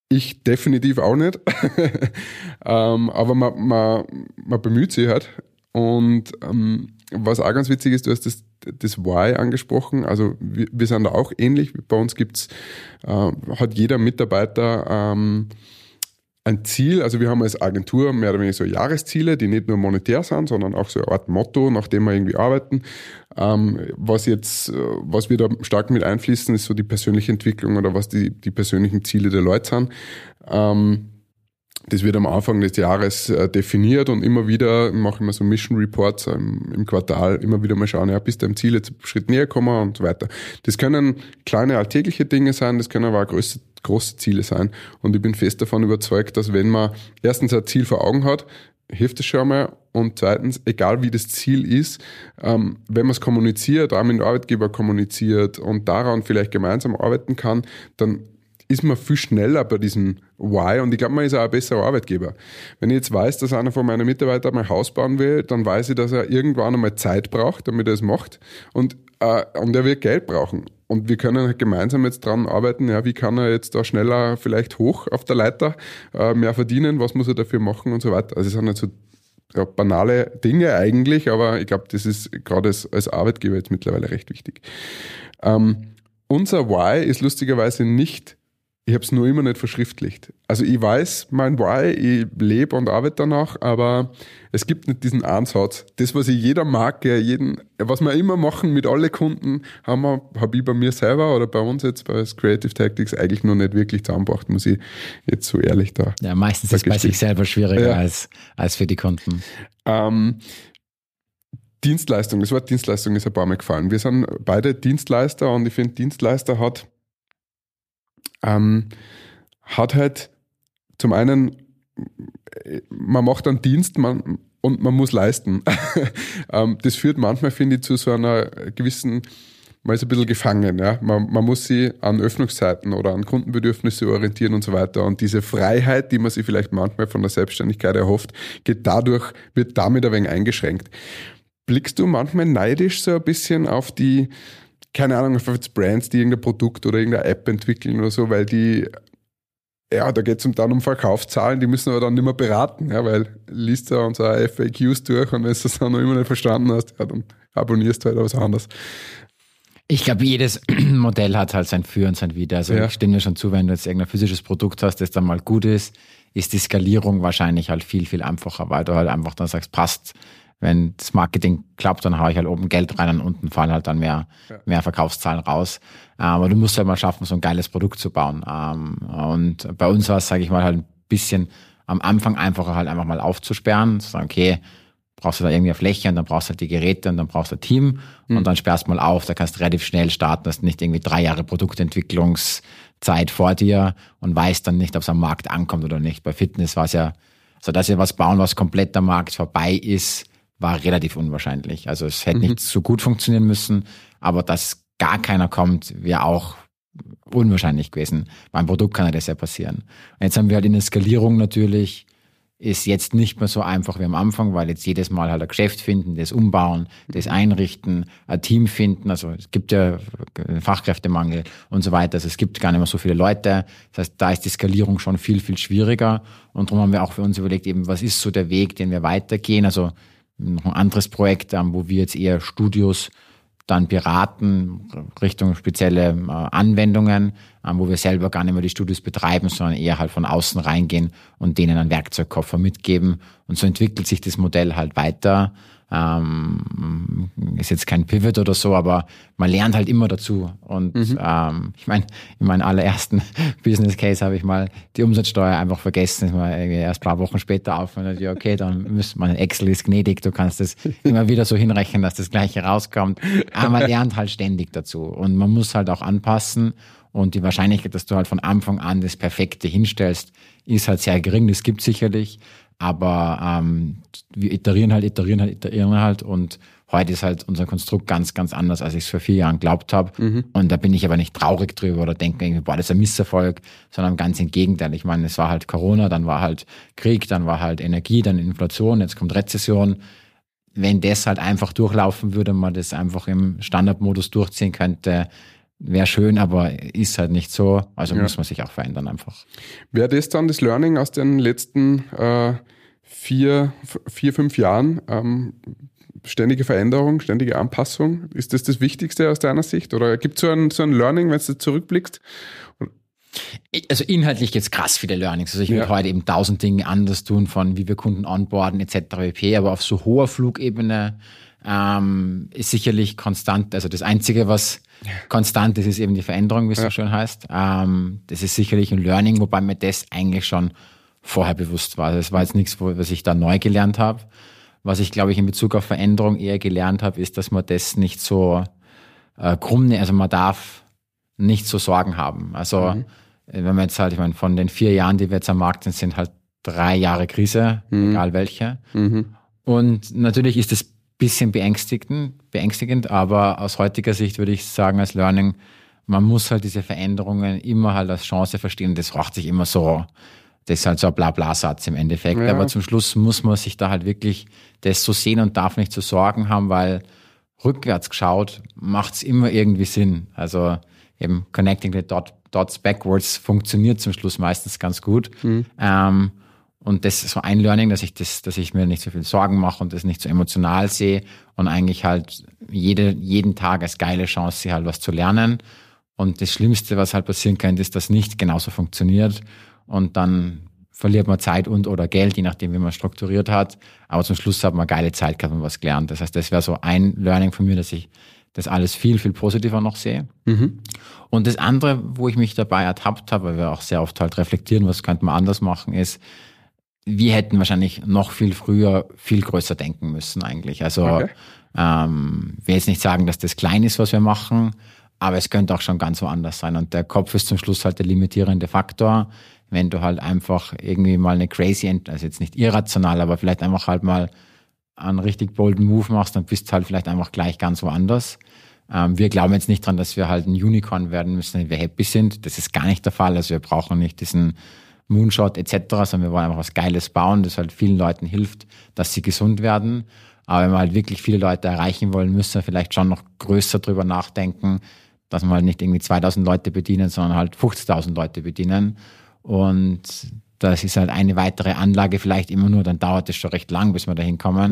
ich definitiv auch nicht. ähm, aber man, man, man bemüht sich halt. Und ähm, was auch ganz witzig ist, du hast das, das Why angesprochen. Also wir, wir sind da auch ähnlich. Bei uns gibt's, äh, hat jeder Mitarbeiter ähm, ein Ziel, also wir haben als Agentur mehr oder weniger so Jahresziele, die nicht nur monetär sind, sondern auch so eine Art Motto, nach dem wir irgendwie arbeiten. Ähm, was jetzt, äh, was wir da stark mit einfließen, ist so die persönliche Entwicklung oder was die, die persönlichen Ziele der Leute sind. Ähm, das wird am Anfang des Jahres äh, definiert und immer wieder machen wir so Mission Reports im, im, Quartal, immer wieder mal schauen, ja, du am Ziel jetzt einen Schritt näher gekommen und so weiter. Das können kleine alltägliche Dinge sein, das können aber auch größere große Ziele sein. Und ich bin fest davon überzeugt, dass wenn man erstens ein Ziel vor Augen hat, hilft es schon einmal. Und zweitens, egal wie das Ziel ist, ähm, wenn man es kommuniziert, auch mit dem Arbeitgeber kommuniziert und daran vielleicht gemeinsam arbeiten kann, dann ist man viel schneller bei diesem Why und ich glaube, man ist auch ein besserer Arbeitgeber. Wenn ich jetzt weiß, dass einer von meinen Mitarbeitern mein Haus bauen will, dann weiß ich, dass er irgendwann einmal Zeit braucht, damit er es macht und, äh, und er wird Geld brauchen. Und wir können halt gemeinsam jetzt dran arbeiten, ja, wie kann er jetzt da schneller vielleicht hoch auf der Leiter äh, mehr verdienen, was muss er dafür machen und so weiter. Also es sind halt so ja, banale Dinge eigentlich, aber ich glaube, das ist gerade als, als Arbeitgeber jetzt mittlerweile recht wichtig. Ähm, unser Why ist lustigerweise nicht ich habe es nur immer nicht verschriftlicht. Also ich weiß mein Why, ich lebe und arbeite danach, aber es gibt nicht diesen Ansatz. Das, was ich jeder Marke, jeden, was wir immer machen mit allen Kunden, haben wir, habe ich bei mir selber oder bei uns jetzt bei Creative Tactics eigentlich noch nicht wirklich zusammengebracht, muss ich jetzt so ehrlich da. Ja, meistens ist es bei sich selber schwieriger ja. als, als für die Kunden. Ähm, Dienstleistung, das Wort Dienstleistung ist ein paar Mal gefallen. Wir sind beide Dienstleister und ich finde, Dienstleister hat ähm, hat halt zum einen, man macht einen Dienst man, und man muss leisten. ähm, das führt manchmal, finde ich, zu so einer gewissen, man ist ein bisschen gefangen. Ja? Man, man muss sich an Öffnungszeiten oder an Kundenbedürfnisse orientieren und so weiter. Und diese Freiheit, die man sich vielleicht manchmal von der Selbstständigkeit erhofft, geht dadurch, wird damit ein wenig eingeschränkt. Blickst du manchmal neidisch so ein bisschen auf die, keine Ahnung, jetzt Brands, die irgendein Produkt oder irgendeine App entwickeln oder so, weil die, ja, da geht es dann um Verkaufszahlen, die müssen aber dann nicht mehr beraten, ja, weil liest da unsere FAQs durch und wenn du das dann noch immer nicht verstanden hast, ja, dann abonnierst du halt was anderes. Ich glaube, jedes Modell hat halt sein Für und sein Wider. Also ja. ich stimme dir schon zu, wenn du jetzt irgendein physisches Produkt hast, das dann mal gut ist, ist die Skalierung wahrscheinlich halt viel, viel einfacher, weil du halt einfach dann sagst, passt, wenn das Marketing klappt, dann haue ich halt oben Geld rein und unten fallen halt dann mehr, ja. mehr Verkaufszahlen raus. Aber du musst halt mal schaffen, so ein geiles Produkt zu bauen. Ähm, und bei uns war es, sage ich mal, halt ein bisschen am Anfang einfacher halt einfach mal aufzusperren, zu sagen, okay, brauchst du da irgendwie eine Fläche und dann brauchst du halt die Geräte und dann brauchst du ein Team mhm. und dann sperrst du mal auf, da kannst du relativ schnell starten, hast nicht irgendwie drei Jahre Produktentwicklungszeit vor dir und weißt dann nicht, ob es am Markt ankommt oder nicht. Bei Fitness war es ja, so dass wir was bauen, was komplett am Markt vorbei ist, war relativ unwahrscheinlich. Also es hätte mhm. nicht so gut funktionieren müssen, aber dass gar keiner kommt, wäre auch unwahrscheinlich gewesen. Beim Produkt kann ja das ja passieren. Und jetzt haben wir halt in der Skalierung natürlich, ist jetzt nicht mehr so einfach wie am Anfang, weil jetzt jedes Mal halt ein Geschäft finden, das umbauen, das einrichten, ein Team finden. Also es gibt ja Fachkräftemangel und so weiter. Also es gibt gar nicht mehr so viele Leute. Das heißt, da ist die Skalierung schon viel, viel schwieriger. Und darum haben wir auch für uns überlegt, eben, was ist so der Weg, den wir weitergehen? Also noch ein anderes Projekt, ähm, wo wir jetzt eher Studios dann beraten Richtung spezielle äh, Anwendungen, ähm, wo wir selber gar nicht mehr die Studios betreiben, sondern eher halt von außen reingehen und denen einen Werkzeugkoffer mitgeben. Und so entwickelt sich das Modell halt weiter. Ähm, ist jetzt kein Pivot oder so, aber man lernt halt immer dazu. Und mhm. ähm, ich meine, in meinem allerersten Business Case habe ich mal die Umsatzsteuer einfach vergessen. Ist mal erst ein paar Wochen später auf und ja, okay, dann müsste man Excel ist gnädig, du kannst das immer wieder so hinrechnen, dass das Gleiche rauskommt. Aber man lernt halt ständig dazu und man muss halt auch anpassen. Und die Wahrscheinlichkeit, dass du halt von Anfang an das Perfekte hinstellst, ist halt sehr gering. Das gibt sicherlich. Aber ähm, wir iterieren halt, iterieren halt, iterieren halt und heute ist halt unser Konstrukt ganz, ganz anders, als ich es vor vier Jahren glaubt habe. Mhm. Und da bin ich aber nicht traurig drüber oder denke irgendwie, boah, das ist ein Misserfolg, sondern ganz im Gegenteil. Ich meine, es war halt Corona, dann war halt Krieg, dann war halt Energie, dann Inflation, jetzt kommt Rezession. Wenn das halt einfach durchlaufen würde, man das einfach im Standardmodus durchziehen könnte, wäre schön, aber ist halt nicht so. Also ja. muss man sich auch verändern einfach. Wäre das dann das Learning aus den letzten äh, vier, vier, fünf Jahren? Ähm, ständige Veränderung, ständige Anpassung. Ist das das Wichtigste aus deiner Sicht? Oder gibt es so ein, so ein Learning, wenn du zurückblickst? Also inhaltlich gibt es krass viele Learnings. Also ich ja. würde heute eben tausend Dinge anders tun, von wie wir Kunden onboarden etc. pp. Aber auf so hoher Flugebene ähm, ist sicherlich konstant. Also das Einzige, was konstant ist, ist eben die Veränderung, wie es ja. so schön heißt. Ähm, das ist sicherlich ein Learning, wobei mir das eigentlich schon vorher bewusst war. Das war jetzt nichts, was ich da neu gelernt habe. Was ich, glaube ich, in Bezug auf Veränderung eher gelernt habe, ist, dass man das nicht so äh, krumm, also man darf nicht so Sorgen haben. Also mhm. Äh, wenn man jetzt halt, ich meine, von den vier Jahren, die wir jetzt am Markt sind, sind halt drei Jahre Krise, mhm. egal welche. Mhm. Und natürlich ist es bisschen beängstigend, beängstigend, aber aus heutiger Sicht würde ich sagen, als Learning, man muss halt diese Veränderungen immer halt als Chance verstehen. Das braucht sich immer so, das ist halt so ein Blabla-Satz im Endeffekt. Ja. Aber zum Schluss muss man sich da halt wirklich das so sehen und darf nicht zu so Sorgen haben, weil rückwärts geschaut, macht's immer irgendwie Sinn. Also eben connecting the dot, dots backwards funktioniert zum Schluss meistens ganz gut. Ähm, und das ist so ein Learning, dass ich das, dass ich mir nicht so viel Sorgen mache und das nicht so emotional sehe und eigentlich halt jede, jeden Tag als geile Chance sehe, halt was zu lernen. Und das Schlimmste, was halt passieren könnte, ist, dass nicht genauso funktioniert und dann verliert man Zeit und oder Geld, je nachdem, wie man strukturiert hat. Aber zum Schluss hat man geile Zeit gehabt und was gelernt. Das heißt, das wäre so ein Learning von mir, dass ich das alles viel, viel positiver noch sehe. Und das andere, wo ich mich dabei ertappt habe, weil wir auch sehr oft halt reflektieren, was könnte man anders machen, ist, wir hätten wahrscheinlich noch viel früher viel größer denken müssen eigentlich. Also Okay. ähm, will jetzt nicht sagen, dass das klein ist, was wir machen, aber es könnte auch schon ganz woanders sein. Und der Kopf ist zum Schluss halt der limitierende Faktor. Wenn du halt einfach irgendwie mal eine crazy, also jetzt nicht irrational, aber vielleicht einfach halt mal einen richtig bolden Move machst, dann bist du halt vielleicht einfach gleich ganz woanders. Ähm, wir glauben jetzt nicht dran, dass wir halt ein Unicorn werden müssen, wenn wir happy sind. Das ist gar nicht der Fall. Also wir brauchen nicht diesen Moonshot etc., sondern wir wollen einfach was Geiles bauen, das halt vielen Leuten hilft, dass sie gesund werden. Aber wenn wir halt wirklich viele Leute erreichen wollen, müssen wir vielleicht schon noch größer drüber nachdenken, dass wir halt nicht irgendwie 2000 Leute bedienen, sondern halt 50.000 Leute bedienen. Und das ist halt eine weitere Anlage vielleicht immer nur, dann dauert es schon recht lang, bis wir dahin kommen.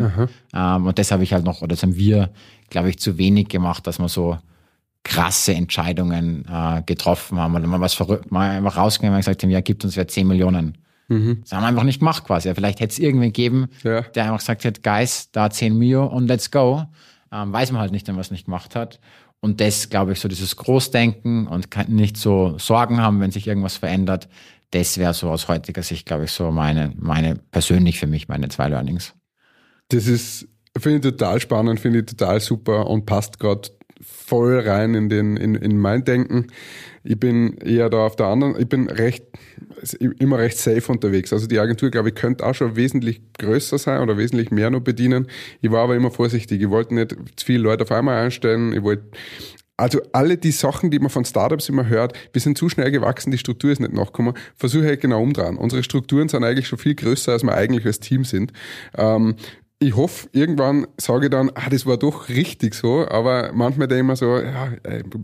Ähm, und das habe ich halt noch, oder das haben wir, glaube ich, zu wenig gemacht, dass wir so krasse Entscheidungen äh, getroffen haben oder mal was verrückt, mal einfach rausgegangen und gesagt haben, ja, gibt uns wer 10 Millionen. Das haben wir einfach nicht gemacht quasi. Vielleicht hätte es irgendwen gegeben, Ja. der einfach gesagt hat, Guys, da 10 Mio und let's go. Ähm, weiß man halt nicht, wenn man es nicht gemacht hat. Und das, glaube ich, so dieses Großdenken und kann nicht so Sorgen haben, wenn sich irgendwas verändert, das wäre so aus heutiger Sicht, glaube ich, so meine, meine, persönlich für mich, meine zwei Learnings. Das ist, finde ich total spannend, finde ich total super und passt gerade voll rein in den, in, in mein Denken. Ich bin eher da auf der anderen, ich bin recht, immer recht safe unterwegs. Also die Agentur, glaube ich, könnte auch schon wesentlich größer sein oder wesentlich mehr noch bedienen. Ich war aber immer vorsichtig. Ich wollte nicht zu viele Leute auf einmal einstellen. Ich wollte also alle die Sachen, die man von Startups immer hört, wir sind zu schnell gewachsen, die Struktur ist nicht nachgekommen, versuche ich genau umdrehen. Unsere Strukturen sind eigentlich schon viel größer, als wir eigentlich als Team sind. Ähm, ich hoffe, irgendwann sage ich dann, ah, das war doch richtig so, aber manchmal denke ich mir so, ja,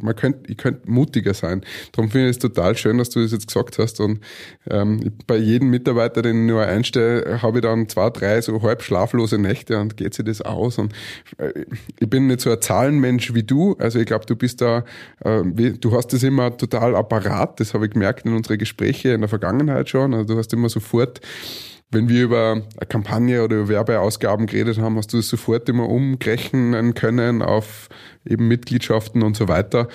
man könnte, ich könnte mutiger sein. Darum finde ich es total schön, dass du das jetzt gesagt hast und ähm, bei jedem Mitarbeiter, den ich nur einstelle, habe ich dann zwei, drei so halb schlaflose Nächte und geht sich das aus und äh, ich bin nicht so ein Zahlenmensch wie du, also ich glaube, du bist da, äh, wie, du hast das immer total apparat, das habe ich gemerkt in unsere Gespräche in der Vergangenheit schon, also du hast immer sofort wenn wir über eine Kampagne oder über Werbeausgaben geredet haben, hast du es sofort immer umrechnen können auf eben Mitgliedschaften und so weiter.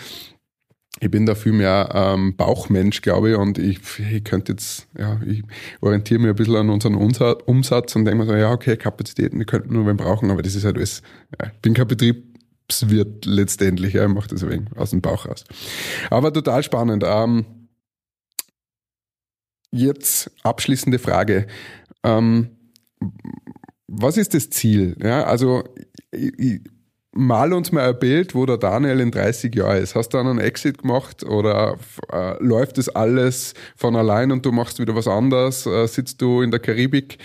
Ich bin da viel mehr ähm, Bauchmensch, glaube ich, und ich, ich könnte jetzt, ja, ich orientiere mich ein bisschen an unseren Umsa- Umsatz und denke mir so, ja, okay, Kapazitäten, wir könnten nur wen brauchen, aber das ist halt alles, ja, ich bin kein Betriebswirt letztendlich, ja, ich mache das ein wenig aus dem Bauch raus. Aber total spannend. Ähm, jetzt abschließende Frage. Ähm, was ist das Ziel? Ja, also ich, ich, mal uns mal ein Bild, wo der Daniel in 30 Jahren ist. Hast du dann einen Exit gemacht oder äh, läuft das alles von allein und du machst wieder was anderes? Äh, sitzt du in der Karibik?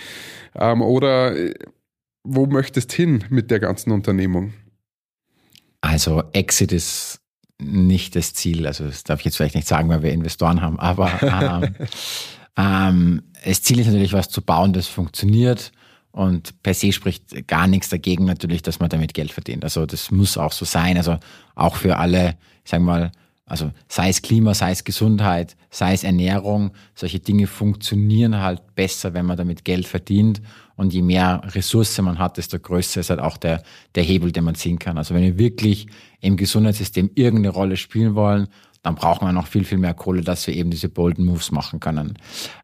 Ähm, oder äh, wo möchtest hin mit der ganzen Unternehmung? Also Exit ist nicht das Ziel. Also das darf ich jetzt vielleicht nicht sagen, weil wir Investoren haben, aber ähm, ähm, das Ziel ist natürlich, was zu bauen, das funktioniert. Und per se spricht gar nichts dagegen natürlich, dass man damit Geld verdient. Also das muss auch so sein. Also auch für alle, ich sag mal, also sei es Klima, sei es Gesundheit, sei es Ernährung, solche Dinge funktionieren halt besser, wenn man damit Geld verdient. Und je mehr Ressource man hat, desto größer ist halt auch der, der Hebel, den man ziehen kann. Also wenn wir wirklich im Gesundheitssystem irgendeine Rolle spielen wollen, dann brauchen wir noch viel, viel mehr Kohle, dass wir eben diese bolden Moves machen können.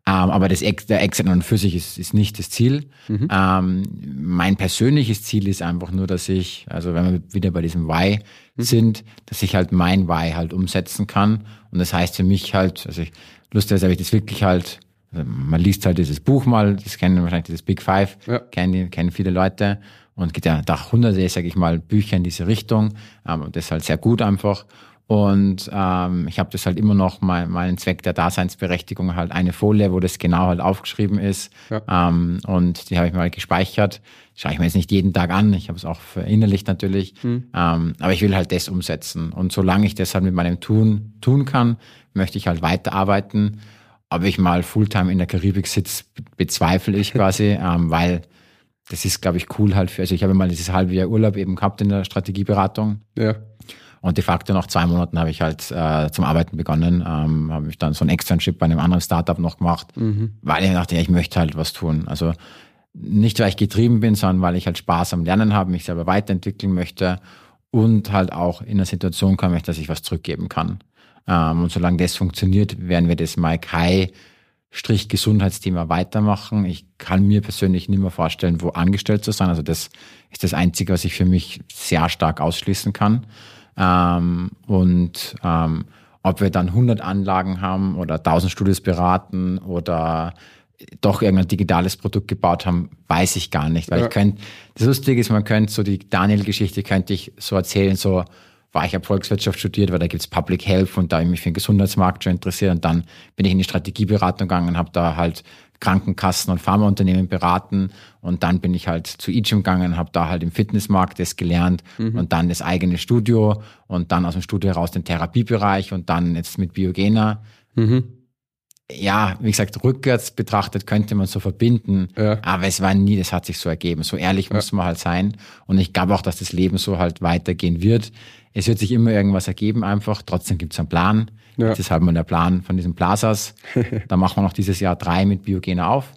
Ähm, aber das, der Exit an für sich ist, ist nicht das Ziel. Ähm, mein persönliches Ziel ist einfach nur, dass ich, also wenn wir wieder bei diesem Why sind, dass ich halt mein Why halt umsetzen kann. Und das heißt für mich halt, also ich, lustigerweise habe ich das wirklich halt, also man liest halt dieses Buch mal, das kennen wahrscheinlich dieses Big Five, Ja. kennen, kennen viele Leute und gibt ja da hunderte, sage ich mal, Bücher in diese Richtung. Ähm, und das ist halt sehr gut einfach. Und ähm, ich habe das halt immer noch mein, meinen Zweck der Daseinsberechtigung halt eine Folie, wo das genau halt aufgeschrieben ist. Ja. Ähm, und die habe ich mal gespeichert. Schaue ich mir jetzt nicht jeden Tag an. Ich habe es auch verinnerlicht natürlich. Ähm, aber ich will halt das umsetzen. Und solange ich das halt mit meinem Tun tun kann, möchte ich halt weiterarbeiten. Ob ich mal Fulltime in der Karibik sitze, bezweifle ich quasi, ähm, weil das ist, glaube ich, cool halt für, also ich habe mal dieses halbe Jahr Urlaub eben gehabt in der Strategieberatung. Ja. Und de facto nach zwei Monaten habe ich halt äh, zum Arbeiten begonnen, ähm, habe ich dann so ein Externship bei einem anderen Startup noch gemacht, weil ich dachte, ja, ich möchte halt was tun. Also nicht, weil ich getrieben bin, sondern weil ich halt Spaß am Lernen habe, mich selber weiterentwickeln möchte und halt auch in eine Situation kommen möchte, dass ich was zurückgeben kann. Ähm, und solange das funktioniert, werden wir das Mike High Strich Gesundheitsthema weitermachen. Ich kann mir persönlich nicht mehr vorstellen, wo angestellt zu sein. Also das ist das Einzige, was ich für mich sehr stark ausschließen kann. Ähm, und ähm, ob wir dann 100 Anlagen haben oder 1000 Studios beraten oder doch irgendein digitales Produkt gebaut haben, weiß ich gar nicht. Weil Ja. ich könnte, das Lustige ist, man könnte so die Daniel-Geschichte könnte ich so erzählen, so war ich habe Volkswirtschaft studiert, weil da gibt's Public Health und da habe ich mich für den Gesundheitsmarkt schon interessiert und dann bin ich in die Strategieberatung gegangen und habe da halt Krankenkassen und Pharmaunternehmen beraten und dann bin ich halt zu eGym gegangen, habe da halt im Fitnessmarkt das gelernt und dann das eigene Studio und dann aus dem Studio heraus den Therapiebereich und dann jetzt mit Biogena. Ja, wie gesagt, rückwärts betrachtet könnte man so verbinden, Ja. aber es war nie, das hat sich so ergeben. So ehrlich muss man halt sein und ich glaube auch, dass das Leben so halt weitergehen wird. Es wird sich immer irgendwas ergeben einfach, trotzdem gibt's einen Plan. Ja. Das ist halt mal der Plan von diesen Plazas. da machen wir noch dieses Jahr drei mit Biogena auf.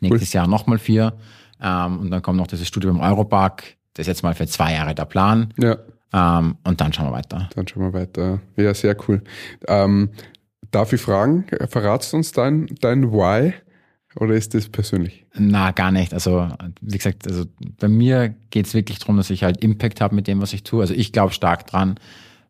Nächstes Jahr nochmal vier. Ähm, und dann kommt noch dieses Studio im Europark. Das ist jetzt mal für zwei Jahre der Plan. Ja. Ähm, und dann schauen wir weiter. Dann schauen wir weiter. Ja, sehr cool. Ähm, darf ich fragen, verratst du uns dein, dein Why oder ist das persönlich? Na, gar nicht. Also, wie gesagt, also bei mir geht's wirklich darum, dass ich halt Impact habe mit dem, was ich tue. Also ich glaube stark dran,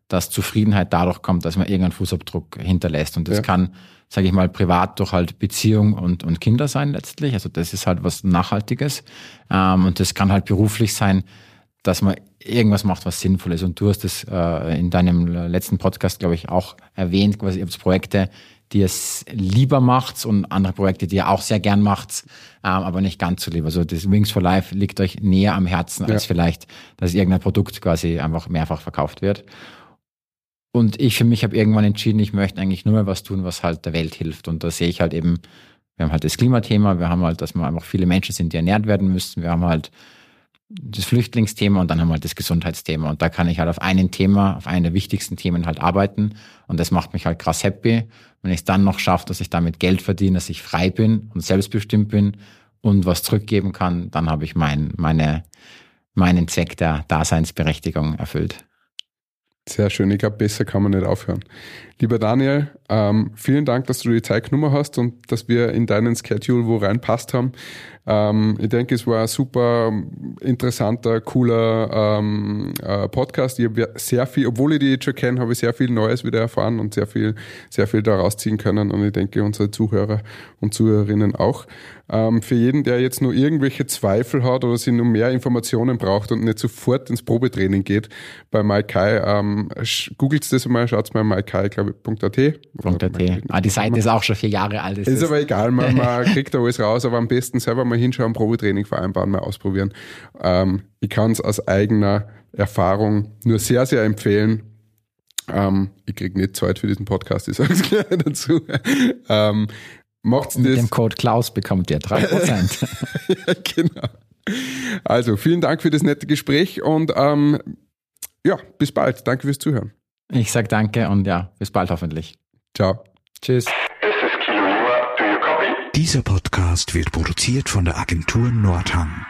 dass Zufriedenheit dadurch kommt, dass man irgendeinen Fußabdruck hinterlässt. Und das Ja. kann, sage ich mal, privat durch halt Beziehung und, und Kinder sein letztlich. Also das ist halt was Nachhaltiges. Ähm, und das kann halt beruflich sein, dass man irgendwas macht, was sinnvoll ist. Und du hast es äh, in deinem letzten Podcast, glaube ich, auch erwähnt, quasi ihr habt Projekte, die ihr es lieber macht und andere Projekte, die ihr auch sehr gern macht, ähm, aber nicht ganz so lieb. Also das Wings for Life liegt euch näher am Herzen, als Ja. vielleicht, dass irgendein Produkt quasi einfach mehrfach verkauft wird. Und ich für mich habe irgendwann entschieden, ich möchte eigentlich nur mal was tun, was halt der Welt hilft. Und da sehe ich halt eben, wir haben halt das Klimathema, wir haben halt, dass wir einfach viele Menschen sind, die ernährt werden müssen, wir haben halt das Flüchtlingsthema und dann haben wir halt das Gesundheitsthema. Und da kann ich halt auf einem Thema, auf einen der wichtigsten Themen halt arbeiten. Und das macht mich halt krass happy. Wenn ich es dann noch schaffe, dass ich damit Geld verdiene, dass ich frei bin und selbstbestimmt bin und was zurückgeben kann, dann habe ich mein, meine, meinen Zweck der Daseinsberechtigung erfüllt. Sehr schön. Ich glaube, besser kann man nicht aufhören. Lieber Daniel, ähm, vielen Dank, dass du die Zeit genommen hast und dass wir in deinen Schedule wo reinpasst haben. Ähm, ich denke, es war ein super interessanter, cooler ähm, äh, Podcast. Ich habe sehr viel, obwohl ich die jetzt schon kenne, habe ich sehr viel Neues wieder erfahren und sehr viel, sehr viel daraus ziehen können. Und ich denke, unsere Zuhörer und Zuhörerinnen auch. Ähm, für jeden, der jetzt nur irgendwelche Zweifel hat oder sich nur mehr Informationen braucht und nicht sofort ins Probetraining geht, bei MyKai, ähm, googelt das mal, schaut mal MyKai, glaube ich, .at. .at. Ah, die Seite ist auch schon vier Jahre alt. Ist aber egal, man, man kriegt da alles raus, aber am besten selber mal hinschauen, Probetraining vereinbaren, mal ausprobieren. Ähm, ich kann es aus eigener Erfahrung nur sehr, sehr empfehlen. Ähm, ich krieg nicht Zeit für diesen Podcast, ich sage es gleich dazu. Ähm, macht's Mit das. dem Code Klaus bekommt ihr 3%. Ja, genau. Also, vielen Dank für das nette Gespräch und ähm, ja, bis bald. Danke fürs Zuhören. ich sag danke und ja, bis bald hoffentlich. Ciao. Tschüss. This is Kilo Lima. Do you copy? Dieser Podcast wird produziert von der Agentur Nordhang.